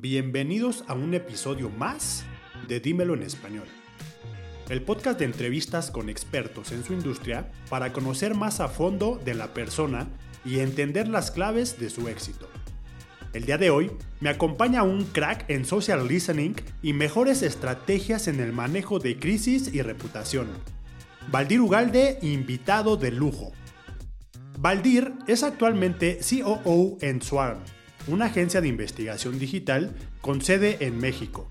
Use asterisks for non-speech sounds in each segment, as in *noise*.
Bienvenidos a un episodio más de Dímelo en Español, el podcast de entrevistas con expertos en su industria para conocer más a fondo de la persona y entender las claves de su éxito. El día de hoy me acompaña un crack en social listening y mejores estrategias en el manejo de crisis y reputación. Valdir Ugalde, invitado de lujo. Valdir es actualmente COO en Swarm, una agencia de investigación digital con sede en México.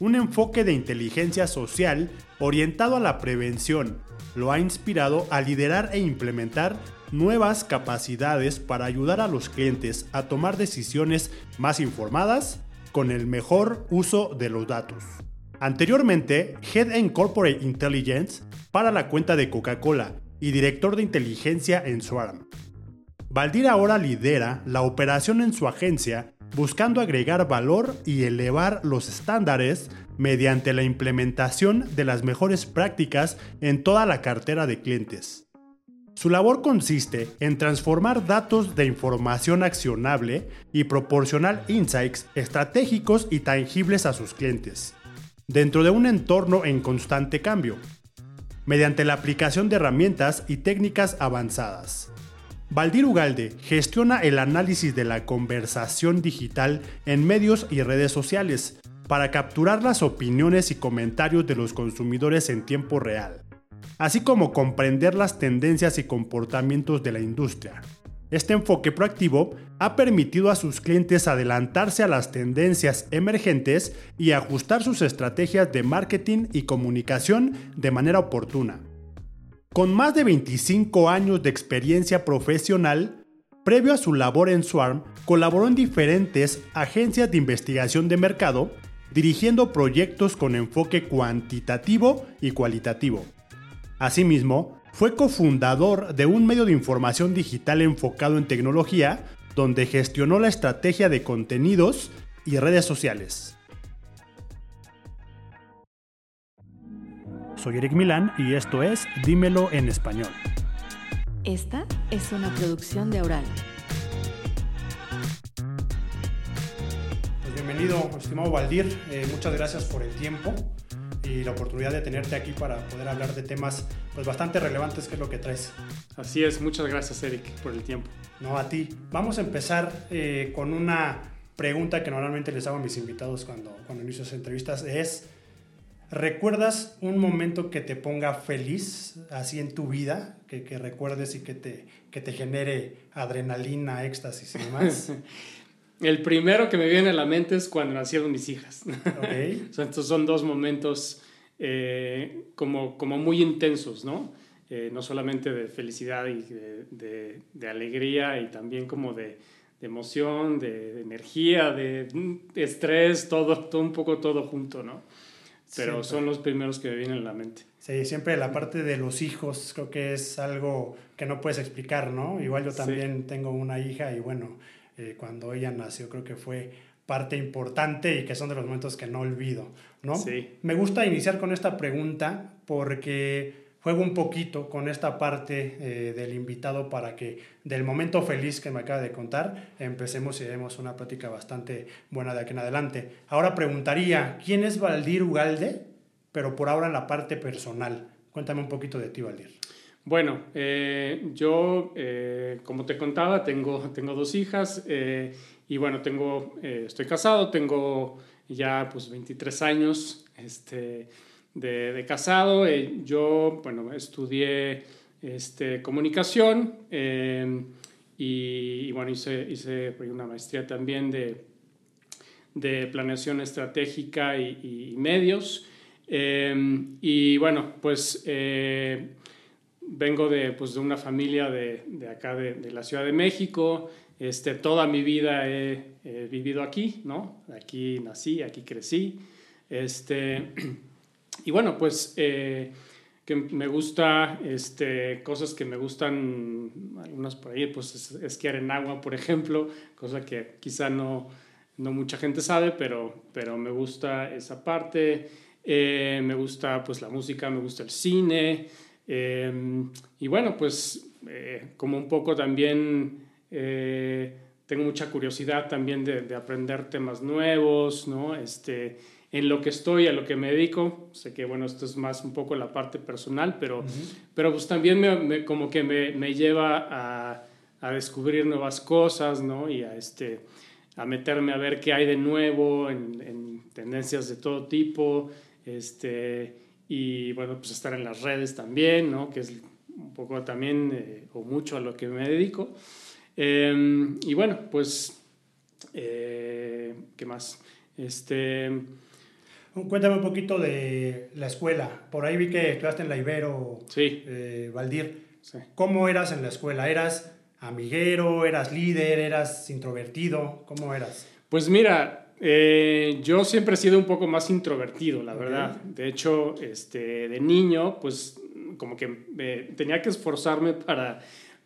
Un enfoque de inteligencia social orientado a la prevención lo ha inspirado a liderar e implementar nuevas capacidades para ayudar a los clientes a tomar decisiones más informadas con el mejor uso de los datos. Anteriormente, Head en Corporate Intelligence para la cuenta de Coca-Cola y director de inteligencia en Swarm. Valdir ahora lidera la operación en su agencia buscando agregar valor y elevar los estándares mediante la implementación de las mejores prácticas en toda la cartera de clientes. Su labor consiste en transformar datos de información accionable y proporcionar insights estratégicos y tangibles a sus clientes, dentro de un entorno en constante cambio, mediante la aplicación de herramientas y técnicas avanzadas. Valdir Ugalde gestiona el análisis de la conversación digital en medios y redes sociales para capturar las opiniones y comentarios de los consumidores en tiempo real, así como comprender las tendencias y comportamientos de la industria. Este enfoque proactivo ha permitido a sus clientes adelantarse a las tendencias emergentes y ajustar sus estrategias de marketing y comunicación de manera oportuna. Con más de 25 años de experiencia profesional, previo a su labor en Swarm, colaboró en diferentes agencias de investigación de mercado, dirigiendo proyectos con enfoque cuantitativo y cualitativo. Asimismo, fue cofundador de un medio de información digital enfocado en tecnología, donde gestionó la estrategia de contenidos y redes sociales. Soy Eric Milán y esto es Dímelo en español. Esta es una producción de Oral. Pues bienvenido, estimado Valdir. Eh, muchas gracias por el tiempo y la oportunidad de tenerte aquí para poder hablar de temas pues, bastante relevantes que es lo que traes. Así es, muchas gracias Eric por el tiempo. No, a ti. Vamos a empezar eh, con una pregunta que normalmente les hago a mis invitados cuando, cuando inicio las entrevistas. Es, ¿Recuerdas un momento que te ponga feliz así en tu vida? Que, que recuerdes y que te, que te genere adrenalina, éxtasis y demás. *laughs* El primero que me viene a la mente es cuando nacieron mis hijas. *laughs* Okay. Estos son dos momentos eh, como, como muy intensos, ¿no? Eh, no solamente de felicidad y de, de, de alegría y también como de, de emoción, de, energía, de, estrés, todo, todo un poco todo junto, ¿no? Pero Siempre. son los primeros que me vienen a la mente. Sí, siempre la parte de los hijos creo que es algo que no puedes explicar, ¿no? Igual yo también tengo una hija y bueno, eh, cuando ella nació creo que fue parte importante y que son de los momentos que no olvido, ¿no? Sí. Me gusta iniciar con esta pregunta porque juego un poquito con esta parte eh, del invitado para que del momento feliz que me acaba de contar empecemos y demos una plática bastante buena de aquí en adelante. Ahora preguntaría, ¿quién es Valdir Ugalde? Pero por ahora en la parte personal. Cuéntame un poquito de ti, Valdir. Bueno, eh, yo, eh, como te contaba, tengo, tengo dos hijas y bueno, tengo, estoy casado, tengo ya pues 23 años este, de, de casado. Eh, yo, bueno, estudié este, comunicación eh, y, bueno, hice, hice una maestría también de, de planeación estratégica y, medios. Eh, y bueno, pues eh, vengo de, pues, de una familia de, de acá, de, de, la Ciudad de México. Este, toda mi vida he, he, vivido aquí, ¿no? Aquí nací, aquí crecí. Este, *clears throat* y bueno, pues eh, que me gusta, este, cosas que me gustan, algunas por ahí, pues es, esquiar en agua, por ejemplo, cosa que quizá no, no mucha gente sabe, pero, pero me gusta esa parte. Eh, me gusta pues la música, me gusta el cine. Eh, y bueno, pues como un poco también tengo mucha curiosidad también de, de, aprender temas nuevos, ¿no? Este, en lo que estoy, a lo que me dedico, sé que, bueno, esto es más un poco la parte personal, pero, pero pues también me, como que me, me lleva a, a, descubrir nuevas cosas, ¿no? Y a, este, a meterme a ver qué hay de nuevo en, en tendencias de todo tipo, este, y bueno, pues estar en las redes también, ¿no? Que es un poco también eh, o mucho a lo que me dedico. Em, y bueno, pues, eh, ¿qué más? Este... Cuéntame un poquito de la escuela. Por ahí vi que estudiaste en la Ibero, sí. Eh, Valdir. Sí. ¿Cómo eras en la escuela? ¿Eras amiguero? ¿Eras líder? ¿Eras introvertido? ¿Cómo eras? Pues mira, yo siempre he sido un poco más introvertido, la verdad. De hecho, este, de niño, pues como que tenía que esforzarme para,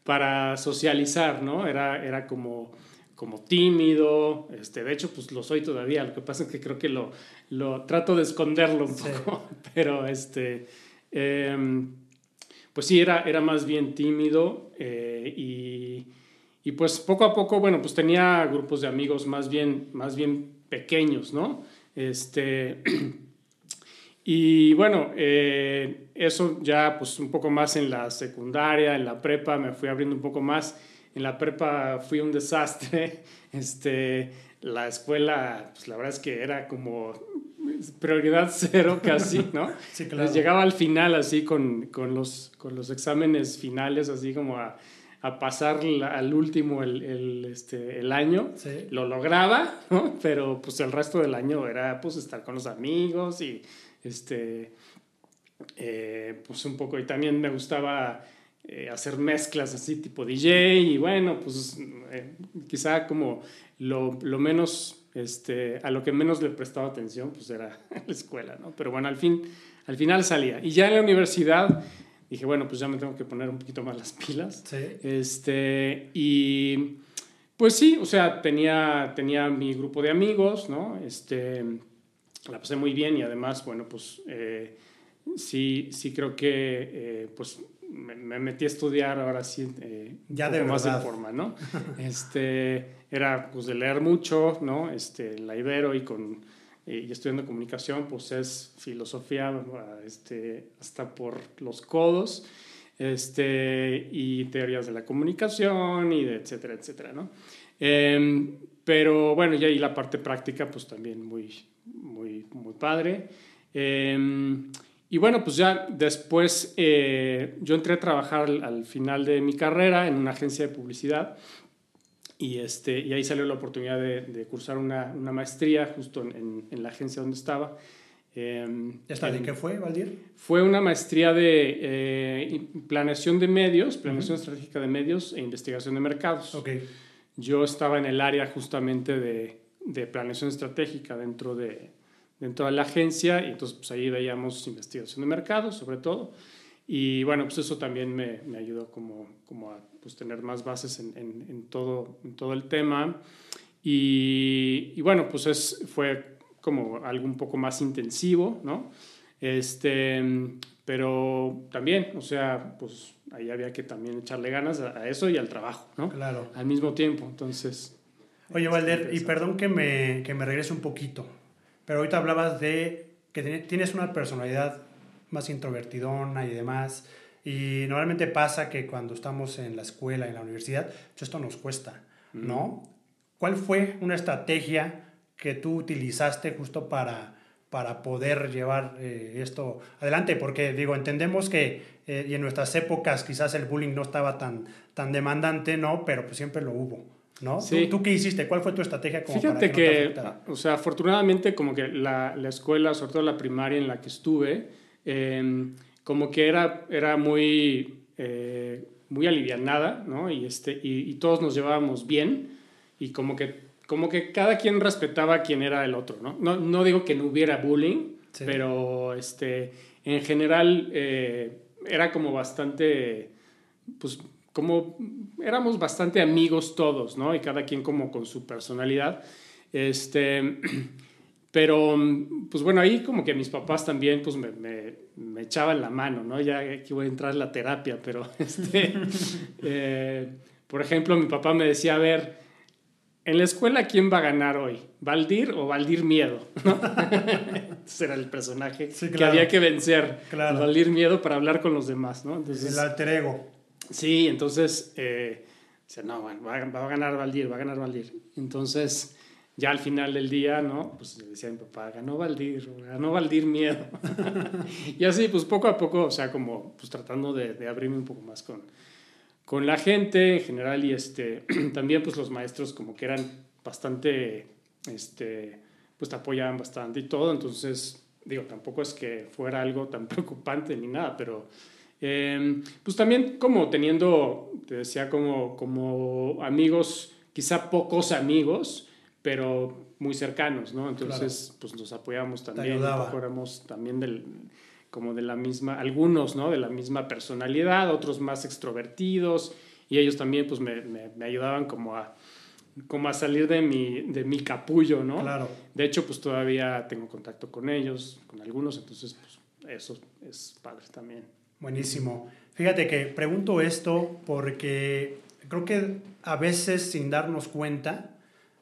para socializar, ¿no? Era, era como, como tímido, este, de hecho, pues lo soy todavía, lo que pasa es que creo que lo, lo trato de esconderlo un poco, *laughs* pero este, em, pues sí, era, era más bien tímido eh, y, y, pues poco a poco, bueno, pues tenía grupos de amigos más bien, más bien pequeños, ¿no? Este... *clears throat* Y bueno, eh, eso ya pues un poco más en la secundaria, en la prepa, me fui abriendo un poco más. En la prepa fui un desastre. *laughs* Este, la escuela, pues la verdad es que era como prioridad *laughs* cero casi, ¿no? *laughs* sí, claro. llegaba al final así con, con, los, con los exámenes finales, así como a, a pasar al último el, el, este, el año. Sí. Lo lograba, ¿no? Pero pues el resto del año era pues estar con los amigos y este, eh, pues un poco, y también me gustaba eh, hacer mezclas así tipo DJ, y bueno, pues eh, quizá como lo, lo, menos, este, a lo que menos le prestaba atención, pues era *laughs* la escuela, ¿no? Pero bueno, al, fin, al final salía. Y ya en la universidad dije, bueno, pues ya me tengo que poner un poquito más las *laughs* pilas. Sí. Este, y pues sí, o sea, tenía, tenía mi grupo de amigos, ¿no? Este, la pasé muy bien y además, bueno, pues eh, sí, sí creo que eh, pues me, me, metí a estudiar ahora sí eh, ya de más de forma, ¿no? *laughs* este, era pues de leer mucho, ¿no? Este, la Ibero y con y estudiando comunicación, pues es filosofía este, hasta por los codos, este, y teorías de la comunicación, y de etcétera, etcétera, ¿no? Eh, pero bueno, y ahí la parte práctica, pues también muy, muy, muy padre. Eh, y bueno, pues ya después eh, yo entré a trabajar al, al, final de mi carrera en una agencia de publicidad y, este, y ahí salió la oportunidad de, de cursar una, una, maestría justo en, en, la agencia donde estaba. Eh, ¿Esta de qué fue, Valdir? Fue una maestría de eh, planeación de medios, planeación uh -huh. estratégica de medios e investigación de mercados. Okay. Yo estaba en el área justamente de, de planeación estratégica dentro de, dentro de la agencia y entonces pues ahí veíamos investigación de mercados sobre todo. Y bueno pues eso también me, me ayudó como, como a pues, tener más bases en, en, en, todo, en todo el tema. Y, y bueno pues es, fue como algo un poco más intensivo no este pero también o sea pues ahí había que también echarle ganas a, a eso y al trabajo no claro. Al mismo tiempo entonces Oye, Valder, y perdón que me, que me regrese un poquito, pero ahorita hablabas de que tienes una personalidad más introvertidona y demás, y normalmente pasa que cuando estamos en la escuela, en la universidad, pues esto nos cuesta, ¿no? Mm. ¿Cuál fue una estrategia que tú utilizaste justo para, para poder llevar eh, esto adelante? Porque digo, entendemos que eh, y en nuestras épocas quizás el bullying no estaba tan, tan demandante, ¿no? Pero pues siempre lo hubo. ¿No? Sí. ¿Tú, ¿Tú, qué hiciste? ¿Cuál fue tu estrategia? Como Fíjate para que, o sea, afortunadamente como que la, la, escuela, sobre todo la primaria en la que estuve, eh, como que era, era muy, eh, muy alivianada, ¿no? Y, este, y, y, todos nos llevábamos bien y como que, como que cada quien respetaba a quien era el otro, ¿no? No, no digo que no hubiera bullying, sí. pero este, en general eh, era como bastante, pues como éramos bastante amigos todos, ¿no? Y cada quien como con su personalidad. Este, *clears throat* pero, pues bueno, ahí como que mis papás también, pues me, me, me echaban la mano, ¿no? Ya aquí voy a entrar en la terapia, pero, *laughs* este, eh, por ejemplo, mi papá me decía, a ver, en la escuela, ¿quién va a ganar hoy? ¿Valdir o Valdir Miedo? *laughs* Ese era el personaje que había que vencer. Claro. Valdir Miedo para hablar con los demás, ¿no? Entonces, el alter ego. Sí, entonces, eh, no, bueno, va, a ganar Valdir, va a ganar Valdir. Entonces, ya al final del día, ¿no? Pues decía mi papá, ganó Valdir, ganó Valdir Miedo. *laughs* y así, pues poco a poco, o sea, como pues tratando de, de abrirme un poco más con con la gente en general y este, *clears throat* también pues los maestros como que eran bastante, este, pues te apoyaban bastante y todo, entonces digo, tampoco es que fuera algo tan *laughs* preocupante ni nada, pero em, pues también como teniendo, te decía, como, como amigos, quizá pocos amigos, pero muy cercanos, ¿no? Entonces, pues nos apoyamos también, éramos también del como de la misma, algunos, ¿no? De la misma personalidad, otros más extrovertidos, y ellos también, pues, me, me, ayudaban como a, como a salir de mi, de mi capullo, ¿no? Claro. De hecho, pues, todavía tengo contacto con ellos, con algunos, entonces, pues, eso es padre también. Buenísimo. Fíjate que pregunto esto porque creo que a veces sin darnos cuenta,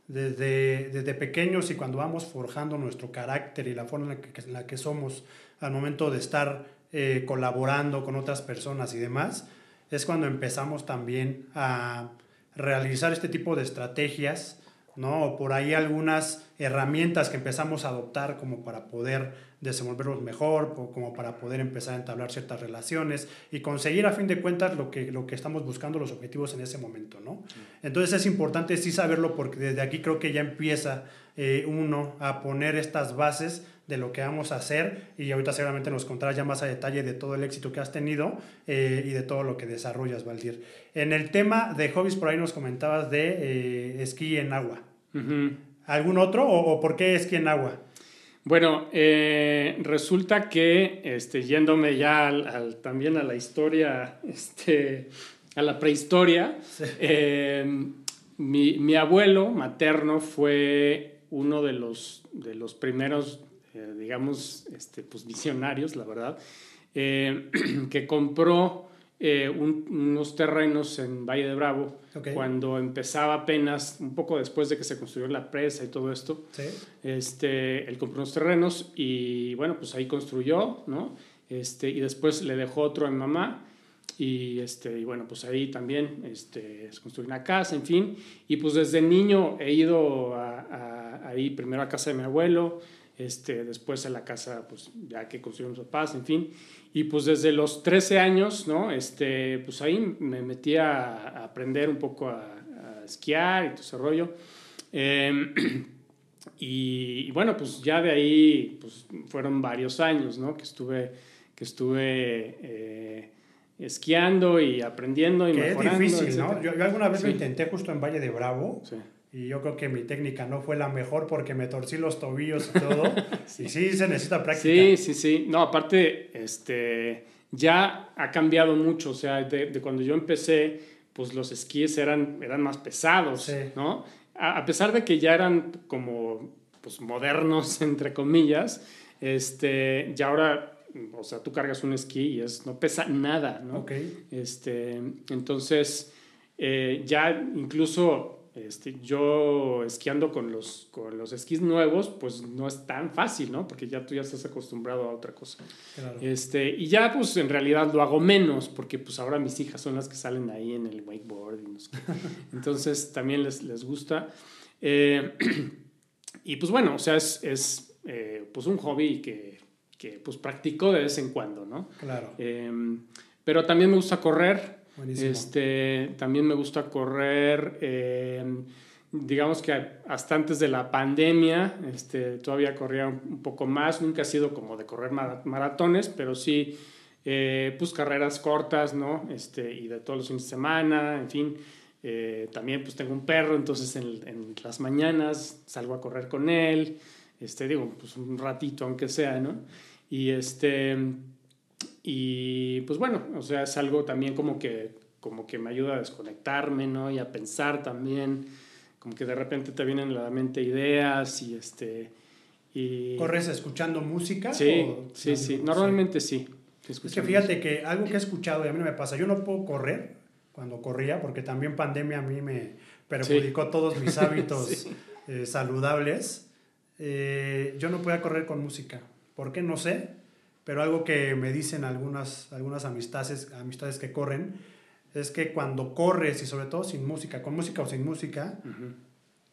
desde, desde pequeños y cuando vamos forjando nuestro carácter y la forma en la que, somos, al momento de estar eh, colaborando con otras personas y demás, es cuando empezamos también a realizar este tipo de estrategias, ¿no? O por ahí algunas herramientas que empezamos a adoptar como para poder desenvolvernos mejor, como para poder empezar a entablar ciertas relaciones y conseguir a fin de cuentas lo que, lo que estamos buscando, los objetivos en ese momento, ¿no? Entonces es importante sí saberlo porque desde aquí creo que ya empieza eh, uno a poner estas bases de lo que vamos a hacer y ahorita seguramente nos contarás ya más a detalle de todo el éxito que has tenido eh, y de todo lo que desarrollas, Valdir. En el tema de hobbies, por ahí nos comentabas de eh, esquí en agua. ¿Algún otro o, por qué esquí en agua? Bueno, eh, resulta que, este, yéndome ya al, también a la historia, este, a la prehistoria, mi, mi, abuelo materno fue uno de los, de los primeros eh, digamos, este, pues visionarios, la verdad, eh, *clears throat* que compró eh, unos terrenos en Valle de Bravo cuando empezaba apenas, un poco después de que se construyó la presa y todo esto. Este, él compró unos terrenos y bueno, pues ahí construyó, ¿no? Este, y después le dejó otro a mi mamá. Y, este, y bueno, pues ahí también este, se construyó una casa, en fin. Y pues desde niño he ido a, ahí primero a casa de mi abuelo, este, después en la casa, pues ya que construimos papás, en fin. Y pues desde los 13 años, ¿no? Este, pues ahí me metí a, aprender un poco a, esquiar y todo ese rollo. Em, *clears throat* y, bueno, pues ya de ahí pues, fueron varios años, ¿no? Que estuve, que estuve eh, esquiando y aprendiendo y que Es difícil, ¿no? Yo, alguna vez lo intenté justo en Valle de Bravo. Sí y yo creo que mi técnica no fue la mejor porque me torcí los tobillos y todo. *laughs* sí. Y sí, se necesita práctica. Sí, sí, sí. No, aparte, este, ya ha cambiado mucho. O sea, de, cuando yo empecé, pues los esquíes eran, eran más pesados, ¿no? A, pesar de que ya eran como, pues, modernos, *laughs* entre comillas, este, ya ahora, o sea, tú cargas un esquí y es, no pesa nada, ¿no? Ok. Este, entonces, eh, ya incluso este, yo esquiando con los, con los esquís nuevos, pues no es tan fácil, ¿no? Porque ya tú ya estás acostumbrado a otra cosa. Este, y ya pues en realidad lo hago menos, porque pues ahora mis hijas son las que salen ahí en el wakeboard. *laughs* Entonces también les, les gusta. Eh, *clears throat* y pues bueno, o sea, es, es eh, pues un hobby que, que, pues practico de vez en cuando, ¿no? Claro. Em, pero también me gusta correr. Este, también me gusta correr, eh, digamos que hasta antes de la pandemia, este, todavía corría un poco más, nunca ha sido como de correr maratones, pero sí, eh, pues carreras cortas, ¿no? Este, y de todos los fines de semana, en fin. Eh, también pues tengo un perro, entonces en, en, las mañanas salgo a correr con él, este, digo, pues un ratito aunque sea, ¿no? Y este y pues bueno, o sea, es algo también como que, como que me ayuda a desconectarme, ¿no? Y a pensar también, como que de repente te vienen a la mente ideas y este... Y... ¿Corres escuchando música? Sí, sí, sí, normalmente sí. es que fíjate que algo que he escuchado y a mí no me pasa, yo no puedo correr cuando corría, porque también pandemia a mí me, perjudicó todos mis *laughs* hábitos eh, saludables. Eh, yo no podía correr con música. ¿Por qué? No sé. Pero algo que me dicen algunas, algunas amistades, amistades que corren es que cuando corres y sobre todo sin música, con música o sin música,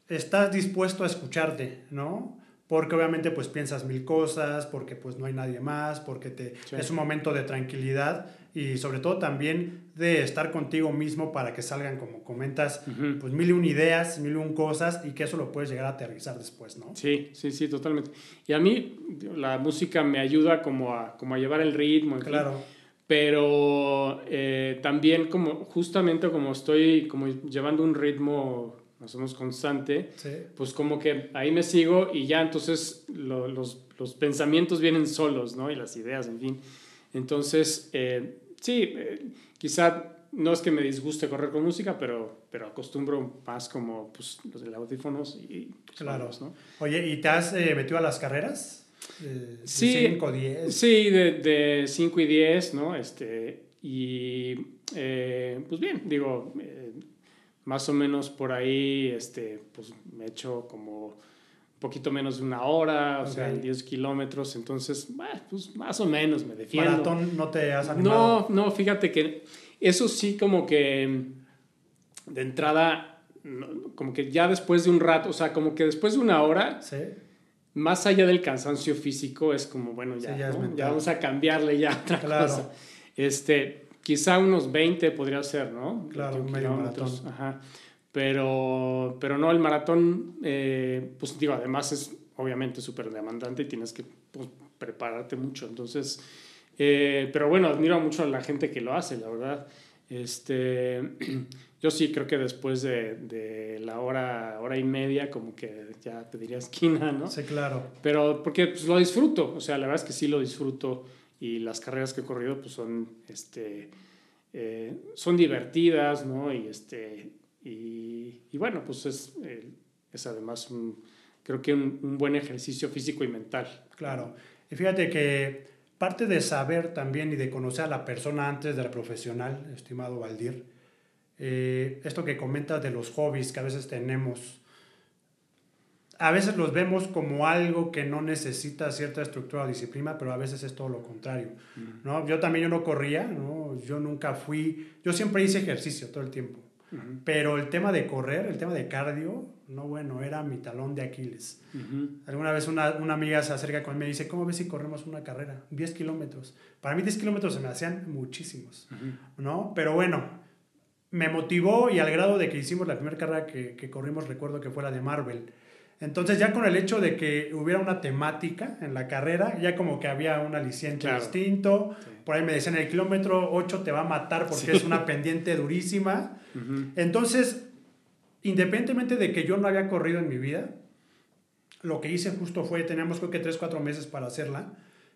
estás dispuesto a escucharte, ¿no? porque obviamente pues piensas mil cosas, porque pues no hay nadie más, porque te, es un momento de tranquilidad y sobre todo también de estar contigo mismo para que salgan, como comentas, pues mil y un ideas, mil y un cosas y que eso lo puedes llegar a aterrizar después, ¿no? Sí, sí, sí, totalmente. Y a mí la música me ayuda como a, como a llevar el ritmo. claro. pero eh, también como justamente como estoy como llevando un ritmo más o menos constante, pues como que ahí me sigo y ya entonces los, los, pensamientos vienen solos, ¿no? Y las ideas, en fin. Entonces, eh, sí, eh, quizá no es que me disguste correr con música, pero, pero acostumbro más como pues, los de audífonos y pues, claro. ¿no? Oye, ¿y te has eh, metido a las carreras? De, sí, 5 10. Sí, de 5 y 10, ¿no? Este, y pues bien, digo, más o menos por ahí, este, pues me echo como poquito menos de una hora, o sea, 10 kilómetros, entonces, pues más o menos me defiendo. ¿Maratón no te has animado? No, no, fíjate que eso sí como que de entrada, como que ya después de un rato, o sea, como que después de una hora, más allá del cansancio físico, es como, bueno, ya, ya, vamos a cambiarle ya otra cosa. Este, Quizá unos 20 podría ser, ¿no? Claro, medio maratón. Ajá. Pero, pero no, el maratón, eh, pues digo, además es obviamente súper demandante y tienes que pues, prepararte mucho. Entonces, eh, pero bueno, admiro mucho a la gente que lo hace, la verdad. Este, *clears throat* yo sí creo que después de, de, la hora, hora y media, como que ya te diría esquina, ¿no? Sí, claro. Pero porque pues, lo disfruto, o sea, la verdad es que sí lo disfruto y las carreras que he corrido pues son, este, eh, son divertidas, ¿no? Y, este, y, y bueno, pues es, eh, es además un, creo que un, un, buen ejercicio físico y mental. Claro. Y fíjate que parte de saber también y de conocer a la persona antes de la profesional, estimado Valdir, eh, esto que comentas de los hobbies que a veces tenemos, a veces los vemos como algo que no necesita cierta estructura o disciplina, pero a veces es todo lo contrario, ¿no? Yo también yo no corría, ¿no? Yo nunca fui, yo siempre hice ejercicio todo el tiempo, pero el tema de correr, el tema de cardio, no bueno, era mi talón de Aquiles. Alguna vez una, una, amiga se acerca conmigo y me dice, ¿cómo ves si corremos una carrera? 10 kilómetros. Para mí 10 kilómetros se me hacían muchísimos, ¿no? Pero bueno, me motivó y al grado de que hicimos la primera carrera que, que corrimos, recuerdo que fue la de Marvel, entonces ya con el hecho de que hubiera una temática en la carrera, ya como que había un aliciente distinto. Por ahí me decían, el kilómetro 8 te va a matar porque es una *laughs* pendiente durísima. Entonces, independientemente de que yo no había corrido en mi vida, lo que hice justo fue, teníamos creo que 3, 4 meses para hacerla,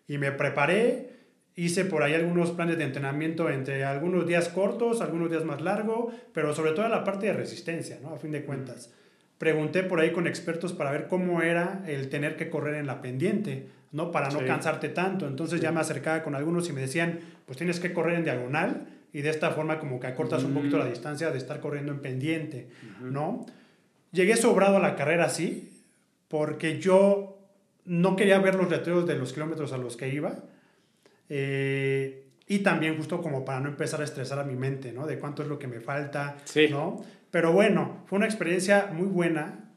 y me preparé, hice por ahí algunos planes de entrenamiento entre algunos días cortos, algunos días más largos, pero sobre todo la parte de resistencia, ¿no? A fin de cuentas pregunté por ahí con expertos para ver cómo era el tener que correr en la pendiente, ¿no? Para no cansarte tanto. Entonces ya me acercaba con algunos y me decían, pues tienes que correr en diagonal y de esta forma como que acortas un poquito la distancia de estar corriendo en pendiente, ¿no? Llegué sobrado a la carrera así, porque yo no quería ver los letreros de los kilómetros a los que iba. Eh, y también justo como para no empezar a estresar a mi mente, ¿no? De cuánto es lo que me falta, ¿no? Pero bueno, fue una experiencia muy buena,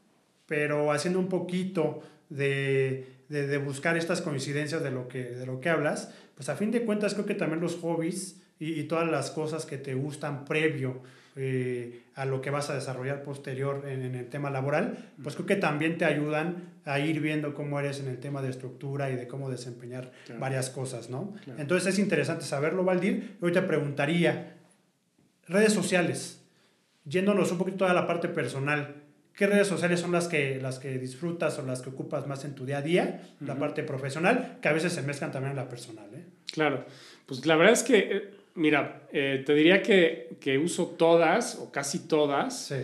pero haciendo un poquito de, de, buscar estas coincidencias de lo, que, de lo que hablas, pues a fin de cuentas creo que también los hobbies y, todas las cosas que te gustan previo eh, a lo que vas a desarrollar posterior en, el tema laboral, pues creo que también te ayudan a ir viendo cómo eres en el tema de estructura y de cómo desempeñar varias cosas, ¿no? Entonces es interesante saberlo, Valdir. Hoy te preguntaría, redes sociales, yéndonos un poquito a la parte personal, ¿qué redes sociales son las que, las que disfrutas o las que ocupas más en tu día a día? La parte profesional, que a veces se mezclan también en la personal. ¿eh? Claro, pues la verdad es que, eh, mira, eh, te diría que, que, uso todas o casi todas,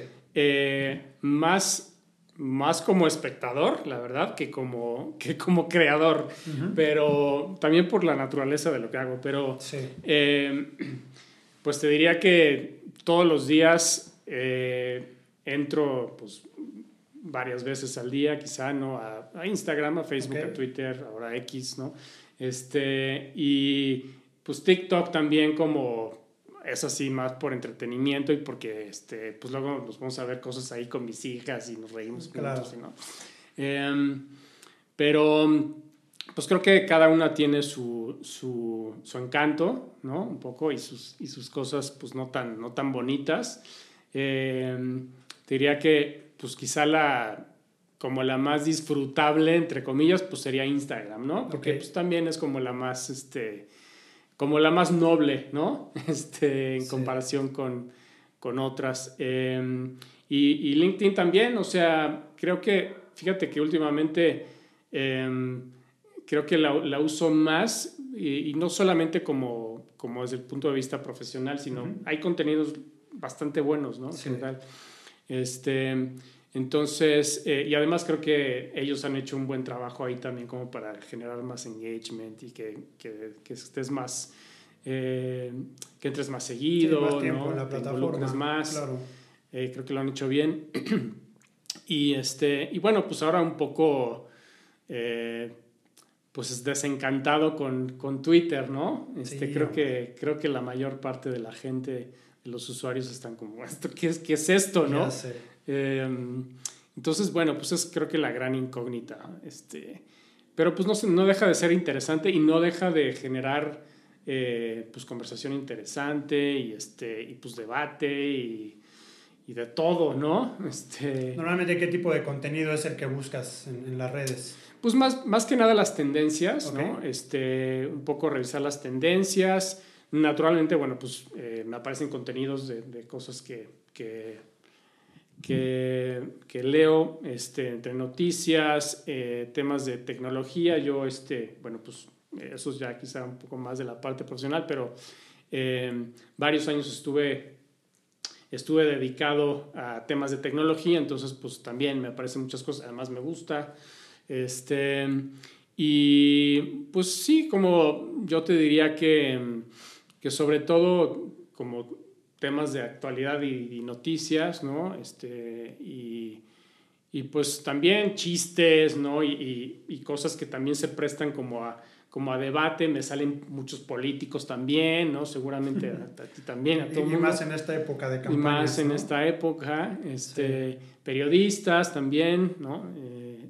más más como espectador, la verdad, que como, que como creador, pero también por la naturaleza de lo que hago. Pero, pues te diría que todos los días eh, entro pues varias veces al día, quizá, ¿no? A, a Instagram, a Facebook, a Twitter, ahora X, ¿no? Este, y pues TikTok también como es así más por entretenimiento y porque este, pues luego nos vamos a ver cosas ahí con mis hijas y nos reímos claro. ¿no? Em, pero pues creo que cada una tiene su, su, su, encanto, ¿no? Un poco y sus, y sus cosas pues no tan, no tan bonitas. Em, diría que pues quizá la como la más disfrutable entre comillas pues sería Instagram, ¿no? Porque pues también es como la más este como la más noble, ¿no? *laughs* Este, en comparación con, con otras. Em, y, LinkedIn también, o sea, creo que, fíjate que últimamente em, creo que la, la, uso más y, no solamente como, como desde el punto de vista profesional, sino hay contenidos bastante buenos, ¿no? En general. Este, entonces, eh, y además creo que ellos han hecho un buen trabajo ahí también como para generar más engagement y que, que, que estés más, eh, que entres más seguido, más tiempo ¿no? la plataforma. más. Claro. Eh, creo que lo han hecho bien. *clears throat* y, este, y bueno, pues ahora un poco, pues desencantado con, con Twitter, ¿no? Este, creo, que, creo que la mayor parte de la gente, los usuarios están como, ¿esto qué es, qué es esto, no? Em, entonces, bueno, pues es creo que la gran incógnita. Este, pero pues no, no deja de ser interesante y no deja de generar eh, pues conversación interesante y, este, y pues debate y, y, de todo, ¿no? Este, Normalmente, ¿qué tipo de contenido es el que buscas en, las redes? Pues más, más que nada las tendencias, ¿no? Este, un poco revisar las tendencias. Naturalmente, bueno, pues eh, me aparecen contenidos de, cosas que, que que, leo este, entre noticias, eh, temas de tecnología. Yo, este, bueno, pues eso es ya quizá un poco más de la parte profesional, pero eh, varios años estuve, estuve dedicado a temas de tecnología, entonces pues también me aparecen muchas cosas, además me gusta. Este, y pues sí, como yo te diría que, que sobre todo como temas de actualidad y, noticias, ¿no? Este, y, y, pues también chistes, ¿no? Y, y, cosas que también se prestan como a, como a debate, me salen muchos políticos también, ¿no? Seguramente a, ti también, a *laughs* todo Y más en esta época de campañas. Y más en esta época, este, periodistas también, ¿no? Eh,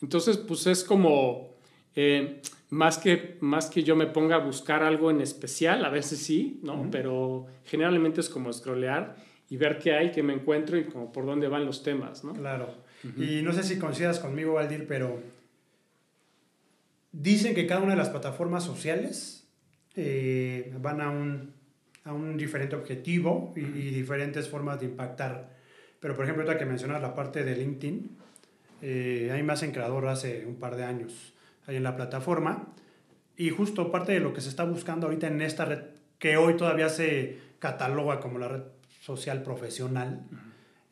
entonces, pues es como... Eh, más que, más que yo me ponga a buscar algo en especial, a veces sí, ¿no? Pero generalmente es como scrollear y ver qué hay, qué me encuentro y como por dónde van los temas, ¿no? Claro. Y no sé si coincidas conmigo, Valdir, pero dicen que cada una de las plataformas sociales eh, van a un, a un, diferente objetivo y, diferentes formas de impactar. Pero, por ejemplo, ahorita que mencionas la parte de LinkedIn, eh, hay más en creador hace un par de años ahí en la plataforma. Y justo parte de lo que se está buscando ahorita en esta red, que hoy todavía se cataloga como la red social profesional,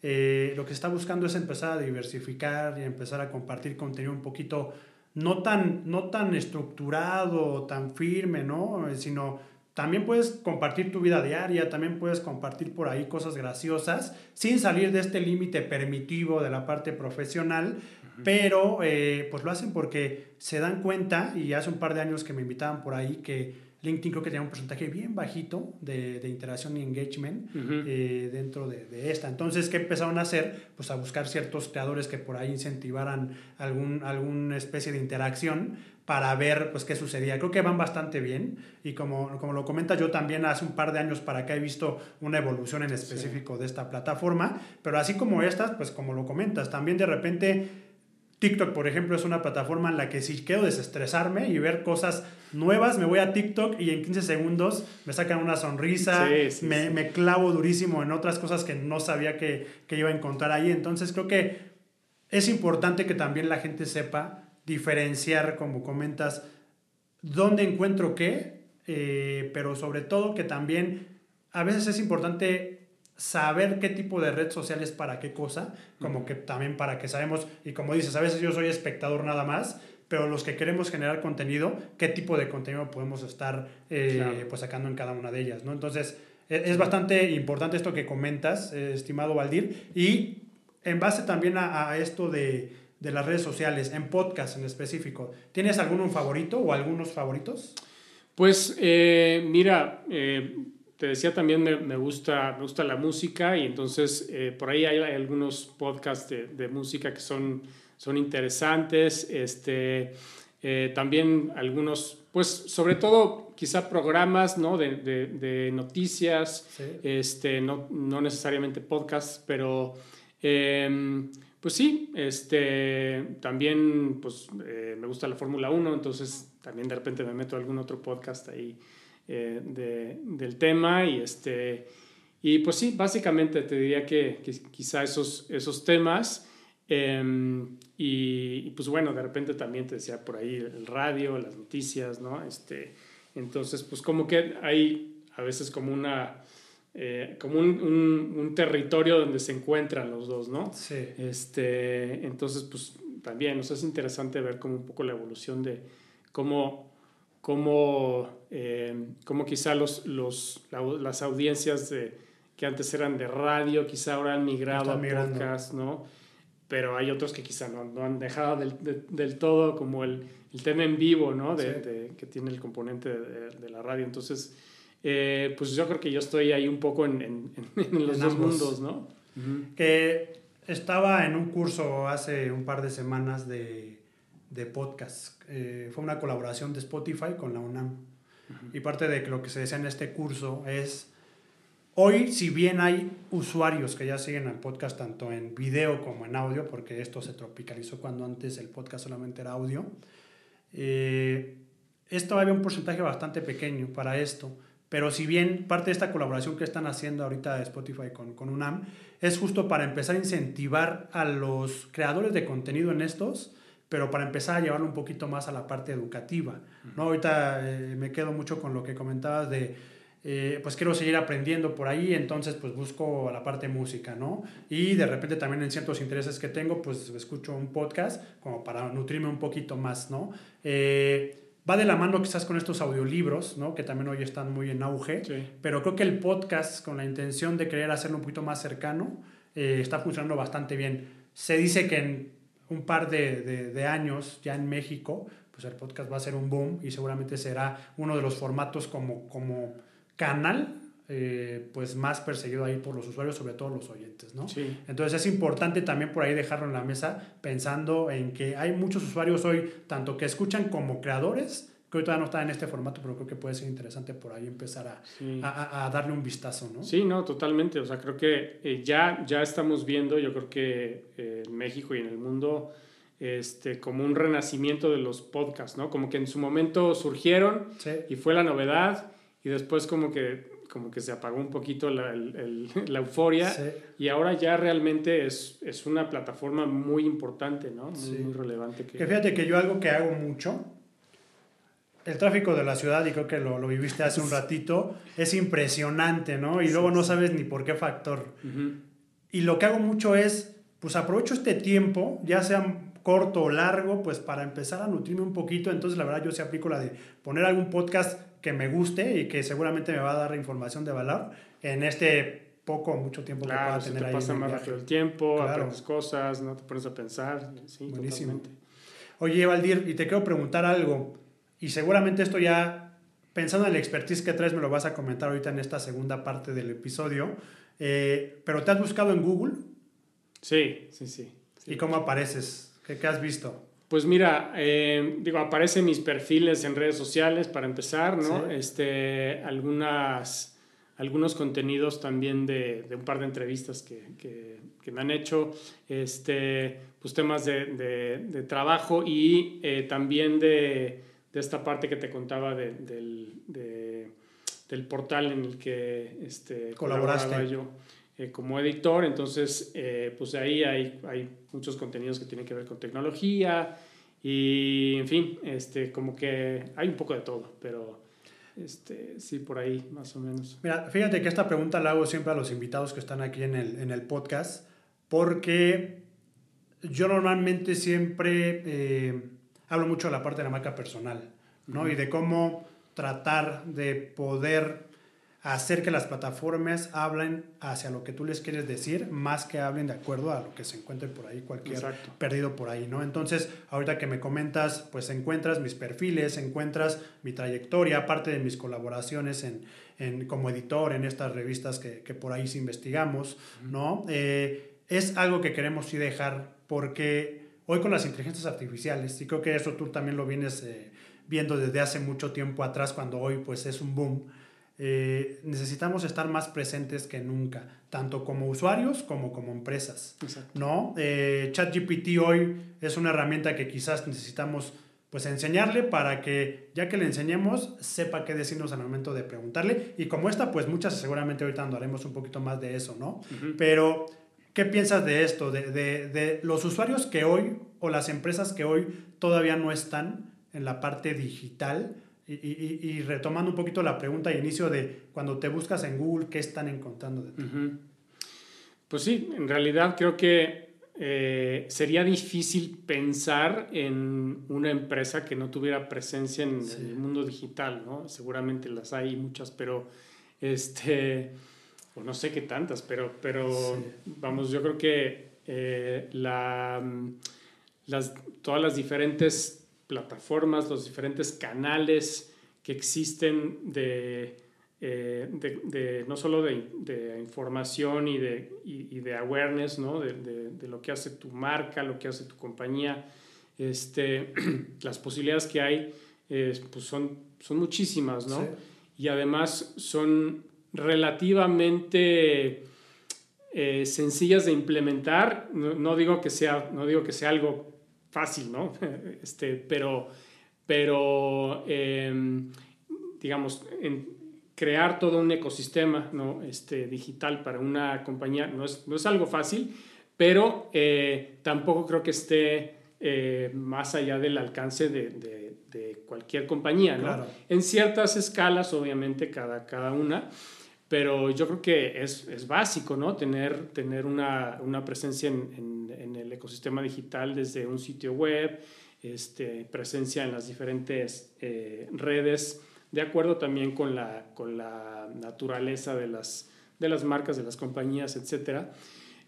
eh, lo que se está buscando es empezar a diversificar y empezar a compartir contenido un poquito no tan, no tan estructurado, tan firme, ¿no? Sino también puedes compartir tu vida diaria, también puedes compartir por ahí cosas graciosas, sin salir de este límite permitivo de la parte profesional, pero eh, pues lo hacen porque se dan cuenta, y hace un par de años que me invitaban por ahí, que LinkedIn creo que tenía un porcentaje bien bajito de, de interacción y engagement eh, dentro de, de, esta. Entonces, ¿qué empezaron a hacer? Pues a buscar ciertos creadores que por ahí incentivaran algún, alguna especie de interacción para ver pues qué sucedía. Creo que van bastante bien y como, como lo comenta yo también hace un par de años para acá he visto una evolución en específico de esta plataforma, pero así como estas, pues como lo comentas, también de repente TikTok, por ejemplo, es una plataforma en la que si quiero desestresarme y ver cosas nuevas, me voy a TikTok y en 15 segundos me sacan una sonrisa, me, me, clavo durísimo en otras cosas que no sabía que, que, iba a encontrar ahí. Entonces creo que es importante que también la gente sepa diferenciar, como comentas, dónde encuentro qué, eh, pero sobre todo que también a veces es importante saber qué tipo de red social es para qué cosa, como que también para que sabemos, y como dices, a veces yo soy espectador nada más, pero los que queremos generar contenido, qué tipo de contenido podemos estar eh, pues sacando en cada una de ellas, ¿no? Entonces, e, es bastante importante esto que comentas, eh, estimado Valdir, y en base también a, esto de, las redes sociales, en podcast en específico, ¿tienes alguno favorito o algunos favoritos? Pues eh, mira, eh, te decía también me, gusta, me gusta la música y entonces eh, por ahí hay, algunos podcasts de, música que son, son interesantes. Este, también algunos, pues sobre todo quizá programas ¿no? de, de, noticias, este, no, no necesariamente podcasts, pero Em, pues sí, este, también pues, eh, me gusta la Fórmula 1, entonces también de repente me meto a algún otro podcast ahí eh, de, del tema y este... Y pues sí, básicamente te diría que, quizá esos, esos temas. Em, y, pues bueno, de repente también te decía por ahí el radio, las noticias, ¿no? Este, entonces, pues como que hay a veces como una eh, como un, un, territorio donde se encuentran los dos, ¿no? Sí. Este, entonces, pues también, o es interesante ver como un poco la evolución de cómo, cómo, eh, cómo quizá los, los, las audiencias de, que antes eran de radio, quizá ahora han migrado a podcast, ¿no? Pero hay otros que quizá no, no han dejado del, del, todo como el, el, tema en vivo, ¿no? De, que tiene el componente de, de la radio. Entonces, eh, pues yo creo que yo estoy ahí un poco en, en, *laughs* los dos mundos, ¿no? Que estaba en un curso hace un par de semanas de, de podcast. Eh, fue una colaboración de Spotify con la UNAM. Y parte de lo que se decía en este curso es, hoy si bien hay usuarios que ya siguen al podcast tanto en video como en audio, porque esto se tropicalizó cuando antes el podcast solamente era audio, eh, esto había un porcentaje bastante pequeño para esto. Pero si bien parte de esta colaboración que están haciendo ahorita Spotify con, con UNAM es justo para empezar a incentivar a los creadores de contenido en estos, pero para empezar a llevarlo un poquito más a la parte educativa. ¿no? Ahorita eh, me quedo mucho con lo que comentabas de, eh, pues quiero seguir aprendiendo por ahí, entonces pues busco la parte música, ¿no? Y de repente también en ciertos intereses que tengo, pues escucho un podcast como para nutrirme un poquito más, ¿no? Eh, va de la mano quizás con estos audiolibros, ¿no? que también hoy están muy en auge, pero creo que el podcast con la intención de querer hacerlo un poquito más cercano eh, está funcionando bastante bien. Se dice que en un par de, de, años ya en México, pues el podcast va a ser un boom y seguramente será uno de los formatos como, como canal eh, pues más perseguido ahí por los usuarios, sobre todo los oyentes, ¿no? Entonces es importante también por ahí dejarlo en la mesa pensando en que hay muchos usuarios hoy, tanto que escuchan como creadores, que todavía no están en este formato, pero creo que puede ser interesante por ahí empezar a, a, darle un vistazo, ¿no? Sí, no, totalmente. O sea, creo que eh, ya, ya estamos viendo, yo creo que eh, en México y en el mundo, este, como un renacimiento de los podcasts, ¿no? Como que en su momento surgieron y fue la novedad y después como que como que se apagó un poquito la, *laughs* la euforia y ahora ya realmente es, es, una plataforma muy importante, ¿no? Muy, relevante. Que... fíjate que yo algo que hago mucho, el tráfico de la ciudad, y creo que lo, lo viviste hace un ratito, es impresionante, ¿no? Y luego no sabes ni por qué factor. Y lo que hago mucho es, pues aprovecho este tiempo, ya sea corto o largo, pues para empezar a nutrirme un poquito. Entonces, la verdad, yo sí aplico la de poner algún podcast que me guste y que seguramente me va a dar información de valor en este poco o mucho tiempo que pueda tener te ahí. pasa más rápido el tiempo, aprendes cosas, no te pones a pensar. Sí, Buenísimo. Oye, Valdir, y te quiero preguntar algo, y seguramente esto ya, pensando en el expertise que traes, me lo vas a comentar ahorita en esta segunda parte del episodio, eh, pero ¿te has buscado en Google? Sí, sí, sí. ¿Y cómo apareces? ¿Qué, qué has visto? Pues mira, eh, digo, aparecen mis perfiles en redes sociales para empezar, ¿no? Este, algunas, algunos contenidos también de, de un par de entrevistas que, que, que, me han hecho, este, pues temas de, de, de trabajo y eh, también de, esta parte que te contaba del, del portal en el que este, colaboraste yo. Eh, como editor, entonces eh, pues ahí hay, hay muchos contenidos que tienen que ver con tecnología y en fin, este, como que hay un poco de todo, pero este, sí, por ahí más o menos. Mira, fíjate que esta pregunta la hago siempre a los invitados que están aquí en el, en el podcast, porque yo normalmente siempre eh, hablo mucho de la parte de la marca personal, ¿no? Y de cómo tratar de poder hacer que las plataformas hablen hacia lo que tú les quieres decir, más que hablen de acuerdo a lo que se encuentre por ahí, cualquier perdido por ahí, ¿no? Entonces, ahorita que me comentas, pues encuentras mis perfiles, encuentras mi trayectoria, aparte de mis colaboraciones en, en como editor en estas revistas que, que por ahí sí investigamos, ¿no? Eh, es algo que queremos sí dejar porque hoy con las inteligencias artificiales, y creo que eso tú también lo vienes eh, viendo desde hace mucho tiempo atrás, cuando hoy pues es un boom, eh, necesitamos estar más presentes que nunca, tanto como usuarios como como empresas. ¿no? Eh, ChatGPT hoy es una herramienta que quizás necesitamos pues enseñarle para que ya que le enseñemos sepa qué decirnos al momento de preguntarle y como esta pues muchas seguramente ahorita andaremos un poquito más de eso, ¿no? Pero ¿qué piensas de esto? De, de, de, los usuarios que hoy o las empresas que hoy todavía no están en la parte digital y, retomando un poquito la pregunta de inicio de cuando te buscas en Google, ¿qué están encontrando de ti? Pues sí, en realidad creo que eh, sería difícil pensar en una empresa que no tuviera presencia en el mundo digital, ¿no? Seguramente las hay muchas, pero este, o no sé qué tantas, pero, pero vamos, yo creo que eh, la, las, todas las diferentes plataformas, los diferentes canales que existen de, eh, de, no solo de, de, información y de, y, de awareness, ¿no? de, lo que hace tu marca, lo que hace tu compañía, este, *clears throat* las posibilidades que hay pues son, son muchísimas, ¿no? Y además son relativamente eh, sencillas de implementar. No, no, digo que sea, no digo que sea algo fácil, ¿no? *laughs* Este, pero, pero em, digamos, en crear todo un ecosistema ¿no? este, digital para una compañía no es, no es algo fácil, pero eh, tampoco creo que esté eh, más allá del alcance de, de, cualquier compañía, ¿no? En ciertas escalas, obviamente, cada, cada una, pero yo creo que es, es básico, ¿no? Tener, tener una, una presencia en, en, el ecosistema digital desde un sitio web, este, presencia en las diferentes eh, redes, de acuerdo también con la, con la naturaleza de las, de las marcas, de las compañías, etc.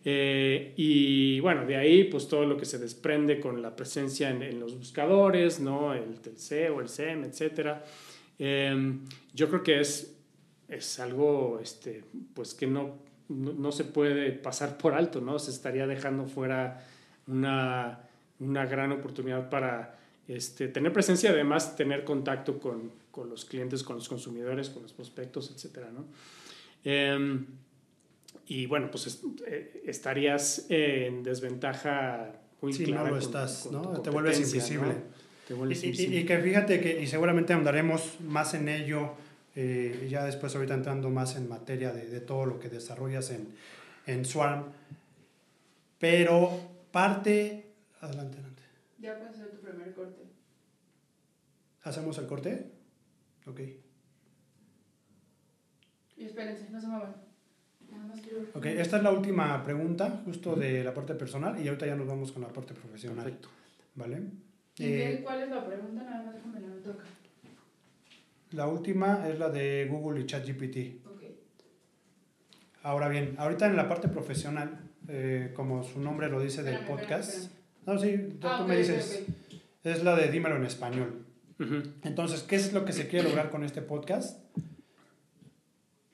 Eh, y bueno, de ahí pues todo lo que se desprende con la presencia en, los buscadores, ¿no? El, el SEO, el SEM, etc. Eh, yo creo que es es algo este, pues que no, no, se puede pasar por alto, ¿no? Se estaría dejando fuera una, una gran oportunidad para este, tener presencia y además tener contacto con, con, los clientes, con los consumidores, con los prospectos, etc. ¿no? Em, y bueno, pues eh, estarías en desventaja muy sí, no lo estás, ¿no? Te vuelves invisible. Te vuelves y, invisible. y, que fíjate que, y seguramente andaremos más en ello eh, ya después ahorita entrando más en materia de, de todo lo que desarrollas en, en, Swarm. Pero parte... Adelante, adelante. Ya puedes hacer tu primer corte. ¿Hacemos el corte? Ok. Y espérense, no se muevan. Ok, esta es la última pregunta, justo de la parte personal, y ahorita ya nos vamos con la parte profesional. Perfecto. ¿Vale? ¿Y eh, cuál es la pregunta? Nada más déjame la toca. La última es la de Google y ChatGPT. Okay. Ahora bien, ahorita en la parte profesional, eh, como su nombre lo dice del podcast, no, sí, tú, ah, me dices, es la de dímelo en español. Entonces, ¿qué es lo que se quiere lograr con este podcast?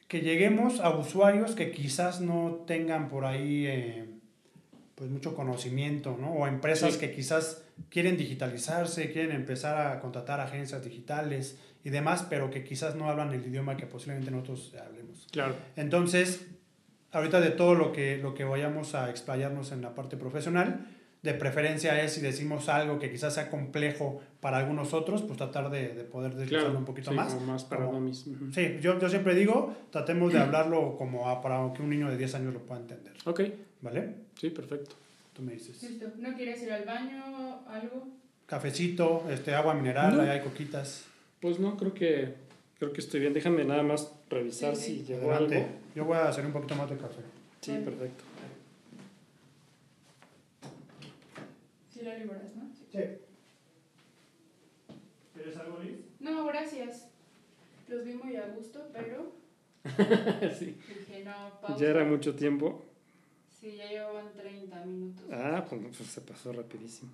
Que lleguemos a usuarios que quizás no tengan por ahí eh, pues mucho conocimiento, ¿no? O empresas que quizás quieren digitalizarse, quieren empezar a contratar agencias digitales, y demás, pero que quizás no hablan el idioma que posiblemente nosotros hablemos. Claro. Entonces, ahorita de todo lo que, lo que vayamos a explayarnos en la parte profesional, de preferencia es si decimos algo que quizás sea complejo para algunos otros, pues tratar de, de poder desglosarlo un poquito más. Como más para como, mismo. Sí, yo, yo siempre digo, tratemos de hablarlo como para que un niño de 10 años lo pueda entender. Ok. ¿Vale? Sí, perfecto. Tú me dices. Listo. ¿No quieres ir al baño algo? Cafecito, este, agua mineral, ahí hay coquitas. Pues no, creo que, creo que estoy bien. Déjame nada más revisar si llegó algo. Yo voy a hacer un poquito más de café. Sí, perfecto. Sí la liberas, ¿no? Sí. ¿Quieres algo, Liz? No, gracias. Los vi muy a gusto, pero... *laughs* sí. Dije, no, pausa. Ya era mucho tiempo. Sí, ya llevaban 30 minutos. Ah, pues pues, se pasó rapidísimo.